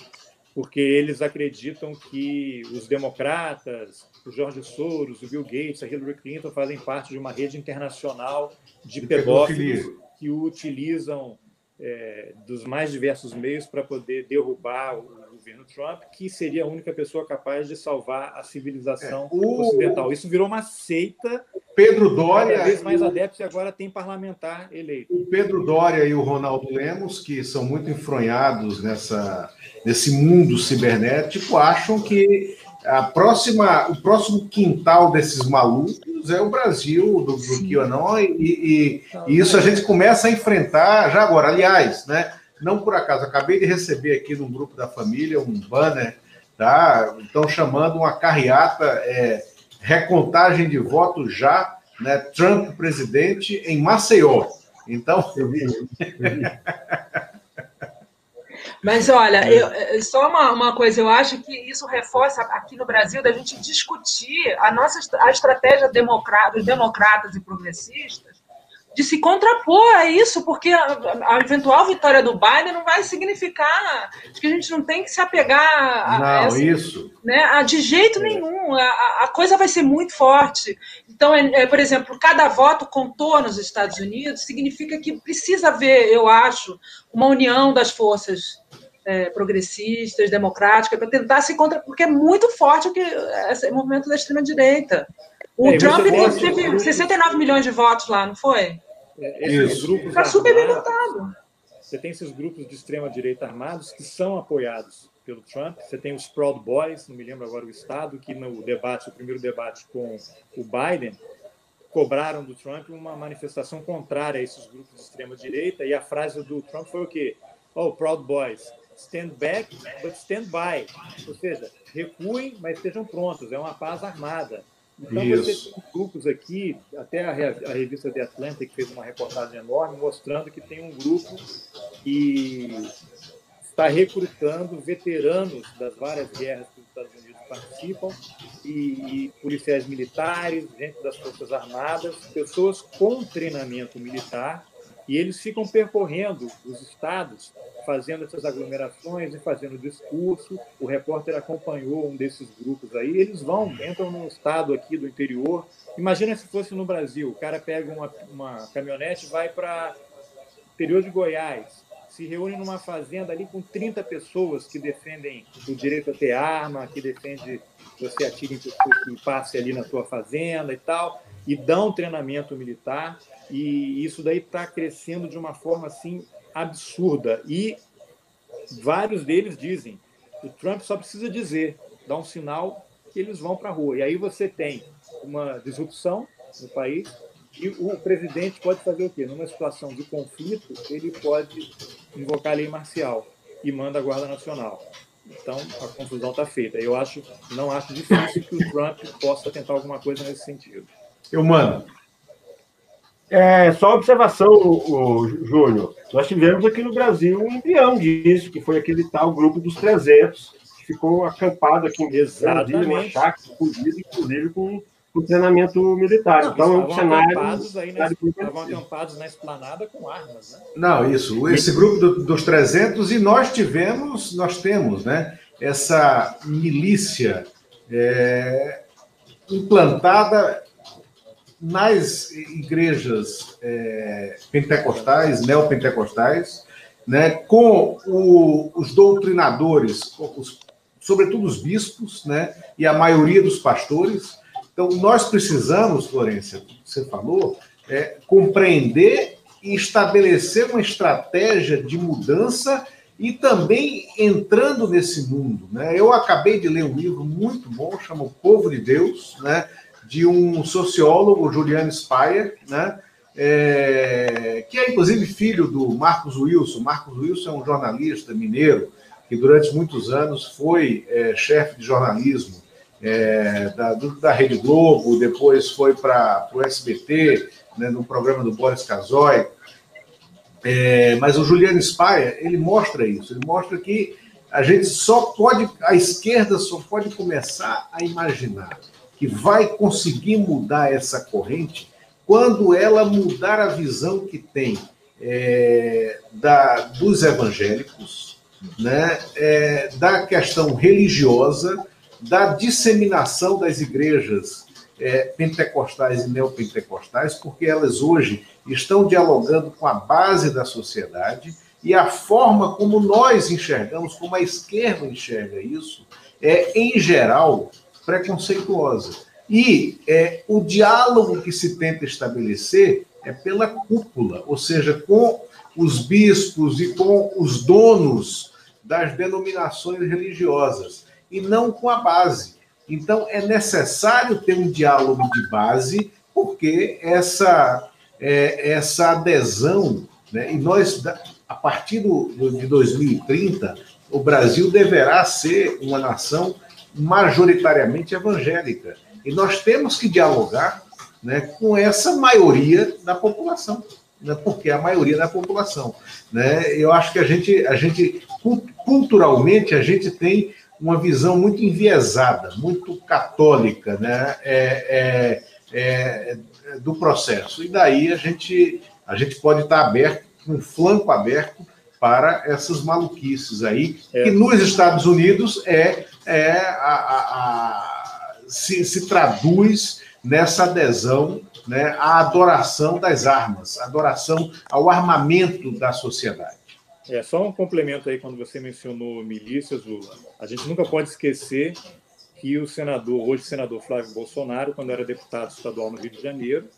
porque eles acreditam que os democratas, o George Soros, o Bill Gates, a Hillary Clinton fazem parte de uma rede internacional de, de pedófilos que utilizam é, dos mais diversos meios para poder derrubar o governo Trump, que seria a única pessoa capaz de salvar a civilização é, o... ocidental. Isso virou uma seita. Pedro Dória. Cada vez mais adeptos e agora tem parlamentar eleito. O Pedro Dória e o Ronaldo Lemos, que são muito enfronhados nessa, nesse mundo cibernético, acham que a próxima, o próximo quintal desses malucos é o Brasil, do, do QAnon, e, e, e, isso a gente começa a enfrentar já agora. Aliás, né? Não por acaso, acabei de receber aqui no grupo da família um banner, tá? Estão chamando uma carreata, é, recontagem de votos já, né? Trump presidente em Maceió. Então. Eu vi, eu vi. Mas olha, eu, é, só uma, uma coisa, eu acho que isso reforça aqui no Brasil da gente discutir a nossa a estratégia democrata, dos democratas e progressistas de se contrapor a isso, porque a, a, eventual vitória do Biden não vai significar que a gente não tem que se apegar a, não, a essa, isso. Né, a, de jeito é. nenhum. A, a, coisa vai ser muito forte. Então, é, é, por exemplo, cada voto contou nos Estados Unidos significa que precisa haver, eu acho, uma união das forças é, progressistas, democráticas, para tentar se contra. Porque é muito forte o que esse movimento da extrema-direita. O é, Trump teve 69 milhões de votos lá, não foi? É, esses grupos Está super bem votado. Você tem esses grupos de extrema-direita armados que são apoiados pelo Trump. Você tem os Proud Boys, não me lembro agora o estado, que no debate, o primeiro debate com o Biden, cobraram do Trump uma manifestação contrária a esses grupos de extrema-direita. E a frase do Trump foi o quê? Oh, Proud Boys, stand back, but stand by. Ou seja, recuem, mas estejam prontos. É uma paz armada. Então, Isso. você tem grupos aqui, até a, a revista The Atlantic fez uma reportagem enorme mostrando que tem um grupo que está recrutando veteranos das várias guerras que os Estados Unidos participam, e, e policiais militares, gente das Forças Armadas, pessoas com treinamento militar e eles ficam percorrendo os estados, fazendo essas aglomerações e fazendo discurso. O repórter acompanhou um desses grupos aí. Eles vão, entram num estado aqui do interior. Imagina se fosse no Brasil: o cara pega uma, uma caminhonete vai para o interior de Goiás, se reúne numa fazenda ali com 30 pessoas que defendem o direito a ter arma, que defende que você atire em pessoas que passe ali na sua fazenda e tal, e dão treinamento militar e isso daí está crescendo de uma forma assim absurda. E vários deles dizem: o Trump só precisa dizer, dar um sinal que eles vão para a rua. E aí você tem uma disrupção no país e o presidente pode fazer o quê? Numa situação de conflito, ele pode invocar a lei marcial e manda a Guarda Nacional. Então, a confusão está feita. Eu acho, não acho difícil que o Trump possa tentar alguma coisa nesse sentido. Eu mando. É, só observação, o, o Júnior. Nós tivemos aqui no Brasil um embrião disso, que foi aquele tal grupo dos 300, que ficou acampado aqui em Exatamente. uma chácara, inclusive com, com treinamento militar. Não, então é um cenário. Acampados aí na, estavam acampados na esplanada com armas, né? Não, isso. Esse grupo do, dos 300, e nós tivemos, nós temos, né? Essa milícia é, implantada nas igrejas é, pentecostais, neopentecostais, né, com o, os doutrinadores, os, sobretudo os bispos, né, e a maioria dos pastores. Então, nós precisamos, Florência, você falou, é, compreender e estabelecer uma estratégia de mudança e também entrando nesse mundo. Né? Eu acabei de ler um livro muito bom, chama O Povo de Deus, né? De um sociólogo, Juliano Speyer, né? É, que é inclusive filho do Marcos Wilson. Marcos Wilson é um jornalista mineiro que durante muitos anos foi é, chefe de jornalismo é, da, da Rede Globo, depois foi para o SBT, né, no programa do Boris Casoy. É, mas o Juliano Spaia, ele mostra isso, ele mostra que a gente só pode, a esquerda só pode começar a imaginar que vai conseguir mudar essa corrente quando ela mudar a visão que tem é, da, dos evangélicos, né, é, da questão religiosa, da disseminação das igrejas é, pentecostais e neopentecostais, porque elas hoje estão dialogando com a base da sociedade e a forma como nós enxergamos, como a esquerda enxerga isso, é, em geral, preconceituosa. E é, o diálogo que se tenta estabelecer é pela cúpula, ou seja, com os bispos e com os donos das denominações religiosas, e não com a base. Então, é necessário ter um diálogo de base, porque essa, é, essa adesão, né, e nós, a partir do, de 2030, o Brasil deverá ser uma nação majoritariamente evangélica. E nós temos que dialogar né, com essa maioria da população, né, porque é a maioria da população. Né? Eu acho que a gente, a gente, culturalmente, a gente tem uma visão muito enviesada, muito católica, né? É, é, é, do processo. E daí a gente, a gente pode estar aberto, com um flanco aberto para essas maluquices aí, é. que nos Estados Unidos é, é a, a, a se, se traduz nessa adesão né, à adoração das armas, adoração ao armamento da sociedade. É, só um complemento aí, quando você mencionou milícias, a gente nunca pode esquecer que o senador, hoje senador Flávio Bolsonaro, quando era deputado estadual no Rio de Janeiro,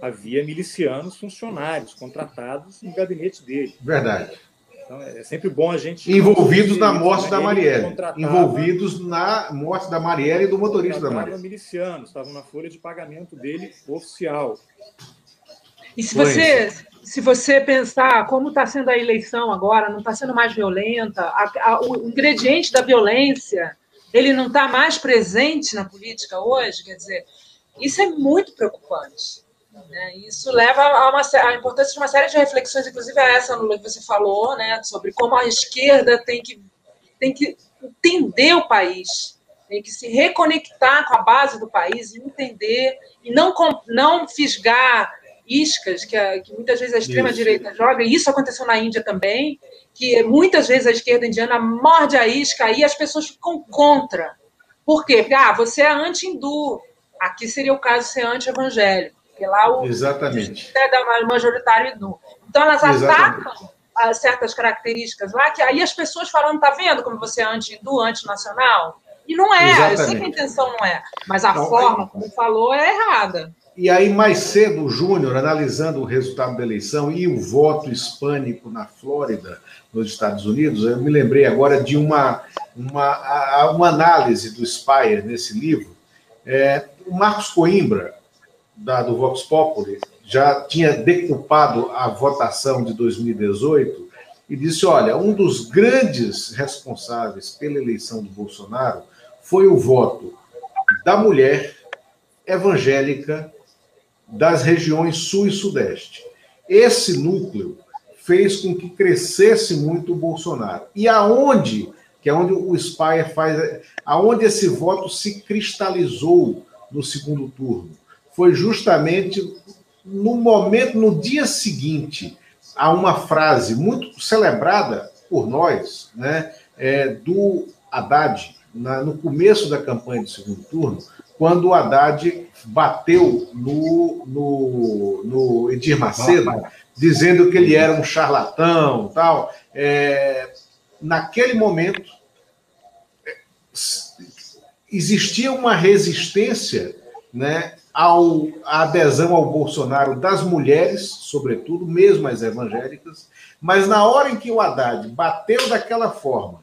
havia milicianos funcionários contratados no gabinete dele. Verdade. Então é sempre bom a gente. Envolvidos na morte da Marielle. Envolvidos na morte da Marielle e do motorista da Marielle. milicianos, estavam na folha de pagamento dele oficial. E se você, se você pensar como está sendo a eleição agora, não está sendo mais violenta, a, a, o ingrediente da violência ele não está mais presente na política hoje, quer dizer, isso é muito preocupante. Né? Isso leva a, uma, a importância de uma série de reflexões, inclusive a essa que você falou, né, sobre como a esquerda tem que, tem que entender o país, tem que se reconectar com a base do país e entender, e não, não fisgar iscas que, a, que muitas vezes a extrema-direita joga, e isso aconteceu na Índia também, que muitas vezes a esquerda indiana morde a isca e as pessoas ficam contra. Por quê? Porque, ah, você é anti-hindu, aqui seria o caso de ser anti-evangélico, porque lá o Exatamente. é da majoritário hindu. Então elas Exatamente. atacam ah, certas características lá, que aí as pessoas falam, tá vendo como você é anti-hindu, anti-nacional? E não é, Exatamente. eu sei que a intenção não é, mas a não, forma como falou é errada. E aí, mais cedo, o Júnior, analisando o resultado da eleição e o voto hispânico na Flórida, nos Estados Unidos, eu me lembrei agora de uma, uma, uma análise do Spire nesse livro. É, o Marcos Coimbra, da, do Vox Populi, já tinha decupado a votação de 2018 e disse: olha, um dos grandes responsáveis pela eleição do Bolsonaro foi o voto da mulher evangélica das regiões sul e sudeste. Esse núcleo fez com que crescesse muito o Bolsonaro. E aonde, que é onde o Spire faz, aonde esse voto se cristalizou no segundo turno, foi justamente no momento, no dia seguinte, a uma frase muito celebrada por nós, né, é, do Haddad, na, no começo da campanha do segundo turno, quando o Haddad bateu no, no, no Edir Macedo, dizendo que ele era um charlatão tal. É, naquele momento, existia uma resistência né, ao, à adesão ao Bolsonaro das mulheres, sobretudo, mesmo as evangélicas, mas na hora em que o Haddad bateu daquela forma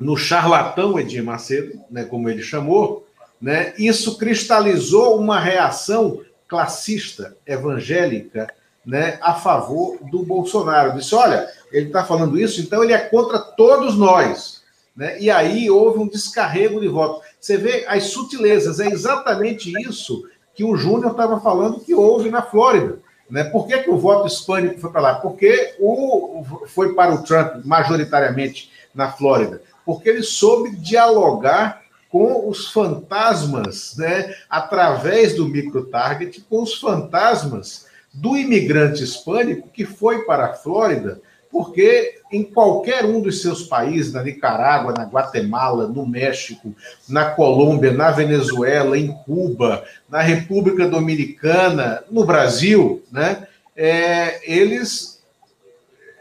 no charlatão Edir Macedo, né, como ele chamou, né? Isso cristalizou uma reação classista, evangélica, né, a favor do Bolsonaro. Disse: olha, ele está falando isso, então ele é contra todos nós. Né? E aí houve um descarrego de voto. Você vê as sutilezas, é exatamente isso que o Júnior estava falando que houve na Flórida. Né? Por que, que o voto hispânico foi para lá? Porque o, foi para o Trump, majoritariamente, na Flórida. Porque ele soube dialogar com os fantasmas, né, através do microtarget, com os fantasmas do imigrante hispânico que foi para a Flórida, porque em qualquer um dos seus países, na Nicarágua, na Guatemala, no México, na Colômbia, na Venezuela, em Cuba, na República Dominicana, no Brasil, né, é, eles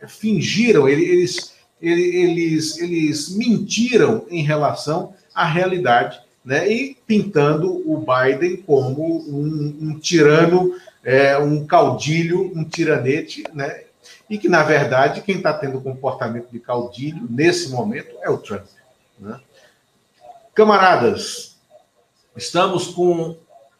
fingiram, eles, eles, eles mentiram em relação a realidade, né? e pintando o Biden como um, um tirano, é, um caudilho, um tiranete, né? E que, na verdade, quem está tendo comportamento de caudilho nesse momento é o Trump. Né? Camaradas, estamos com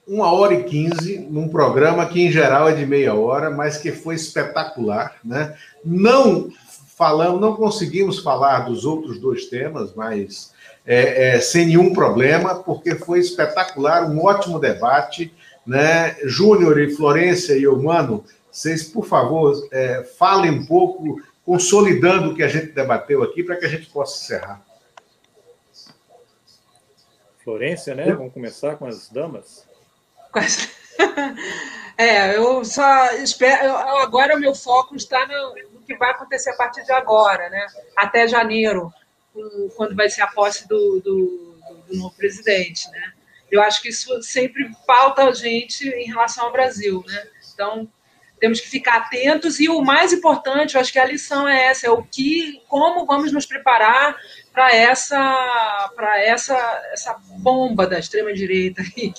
uma hora e quinze num programa que, em geral, é de meia hora, mas que foi espetacular. Né? Não falamos, não conseguimos falar dos outros dois temas, mas é, é, sem nenhum problema, porque foi espetacular, um ótimo debate. Né? Júnior e Florência e Humano, vocês, por favor, é, falem um pouco, consolidando o que a gente debateu aqui, para que a gente possa encerrar. Florência, né? Vamos começar com as damas. É, eu só espero. Agora o meu foco está no, no, que vai acontecer a partir de agora, né? Até janeiro, quando vai ser a posse do, do, do novo presidente, né? Eu acho que isso sempre falta a gente em relação ao Brasil, né? Então temos que ficar atentos e o mais importante, eu acho que a lição é essa, é o que, como vamos nos preparar para essa, para essa, essa bomba da extrema direita que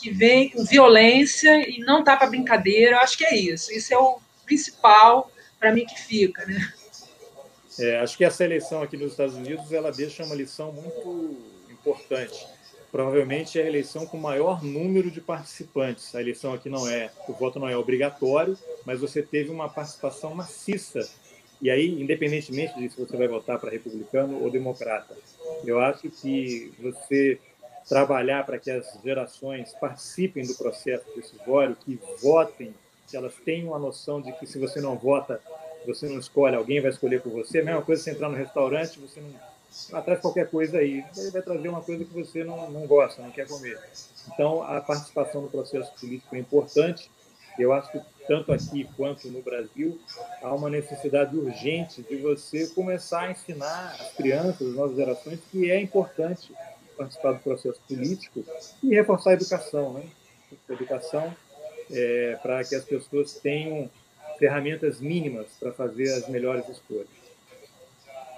que vem com violência e não tá para brincadeira. Eu acho que é isso. Isso é o principal para mim que fica, né? É, acho que essa eleição aqui nos Estados Unidos ela deixa uma lição muito importante. Provavelmente é a eleição com maior número de participantes. A eleição aqui não é, o voto não é obrigatório, mas você teve uma participação maciça. E aí, independentemente de se você vai votar para republicano ou democrata, eu acho que você trabalhar para que as gerações participem do processo decisório, que votem, que elas tenham a noção de que se você não vota, você não escolhe, alguém vai escolher por você. A mesma coisa se entrar no restaurante, você não atrás qualquer coisa aí, ele vai trazer uma coisa que você não, não gosta, não quer comer. Então, a participação no processo político é importante. Eu acho que tanto aqui quanto no Brasil há uma necessidade urgente de você começar a ensinar as crianças, as novas gerações, que é importante participar do processo político e reforçar a educação, né? A educação é, para que as pessoas tenham ferramentas mínimas para fazer as melhores escolhas.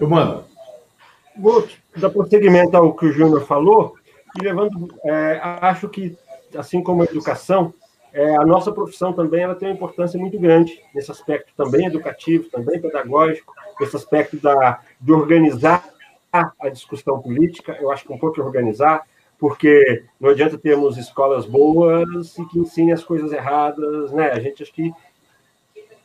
Eu. Vou dar prosseguimento ao que o Júnior falou e levando, é, acho que assim como a educação, é, a nossa profissão também ela tem uma importância muito grande nesse aspecto também educativo, também pedagógico, nesse aspecto da, de organizar a discussão política, eu acho que um pouco organizar, porque não adianta termos escolas boas e que ensinem as coisas erradas, né? A gente acho que,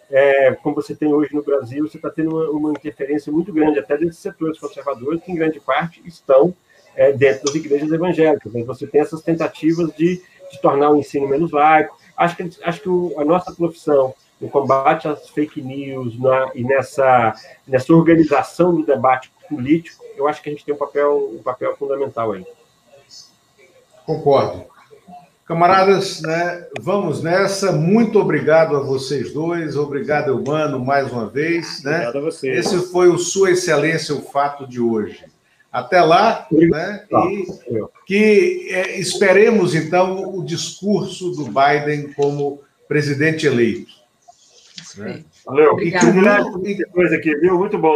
é, como você tem hoje no Brasil, você está tendo uma, uma, interferência muito grande, até desses setores conservadores, que em grande parte estão é, dentro das igrejas evangélicas. Mas você tem essas tentativas de, de tornar o ensino menos laico. Acho que, acho que o, a nossa profissão no combate às fake news na, e nessa, nessa organização do debate político, eu acho que a gente tem um papel, um papel fundamental aí. Concordo. Camaradas, né, vamos nessa. Muito obrigado a vocês dois. Obrigado, Eumano, mais uma vez. Né? Obrigado a vocês. Esse foi o Sua Excelência, o fato de hoje. Até lá, né? E que é, esperemos, então, o discurso do Biden como presidente eleito. Valeu. E que o mundo... aqui, viu? Muito bom.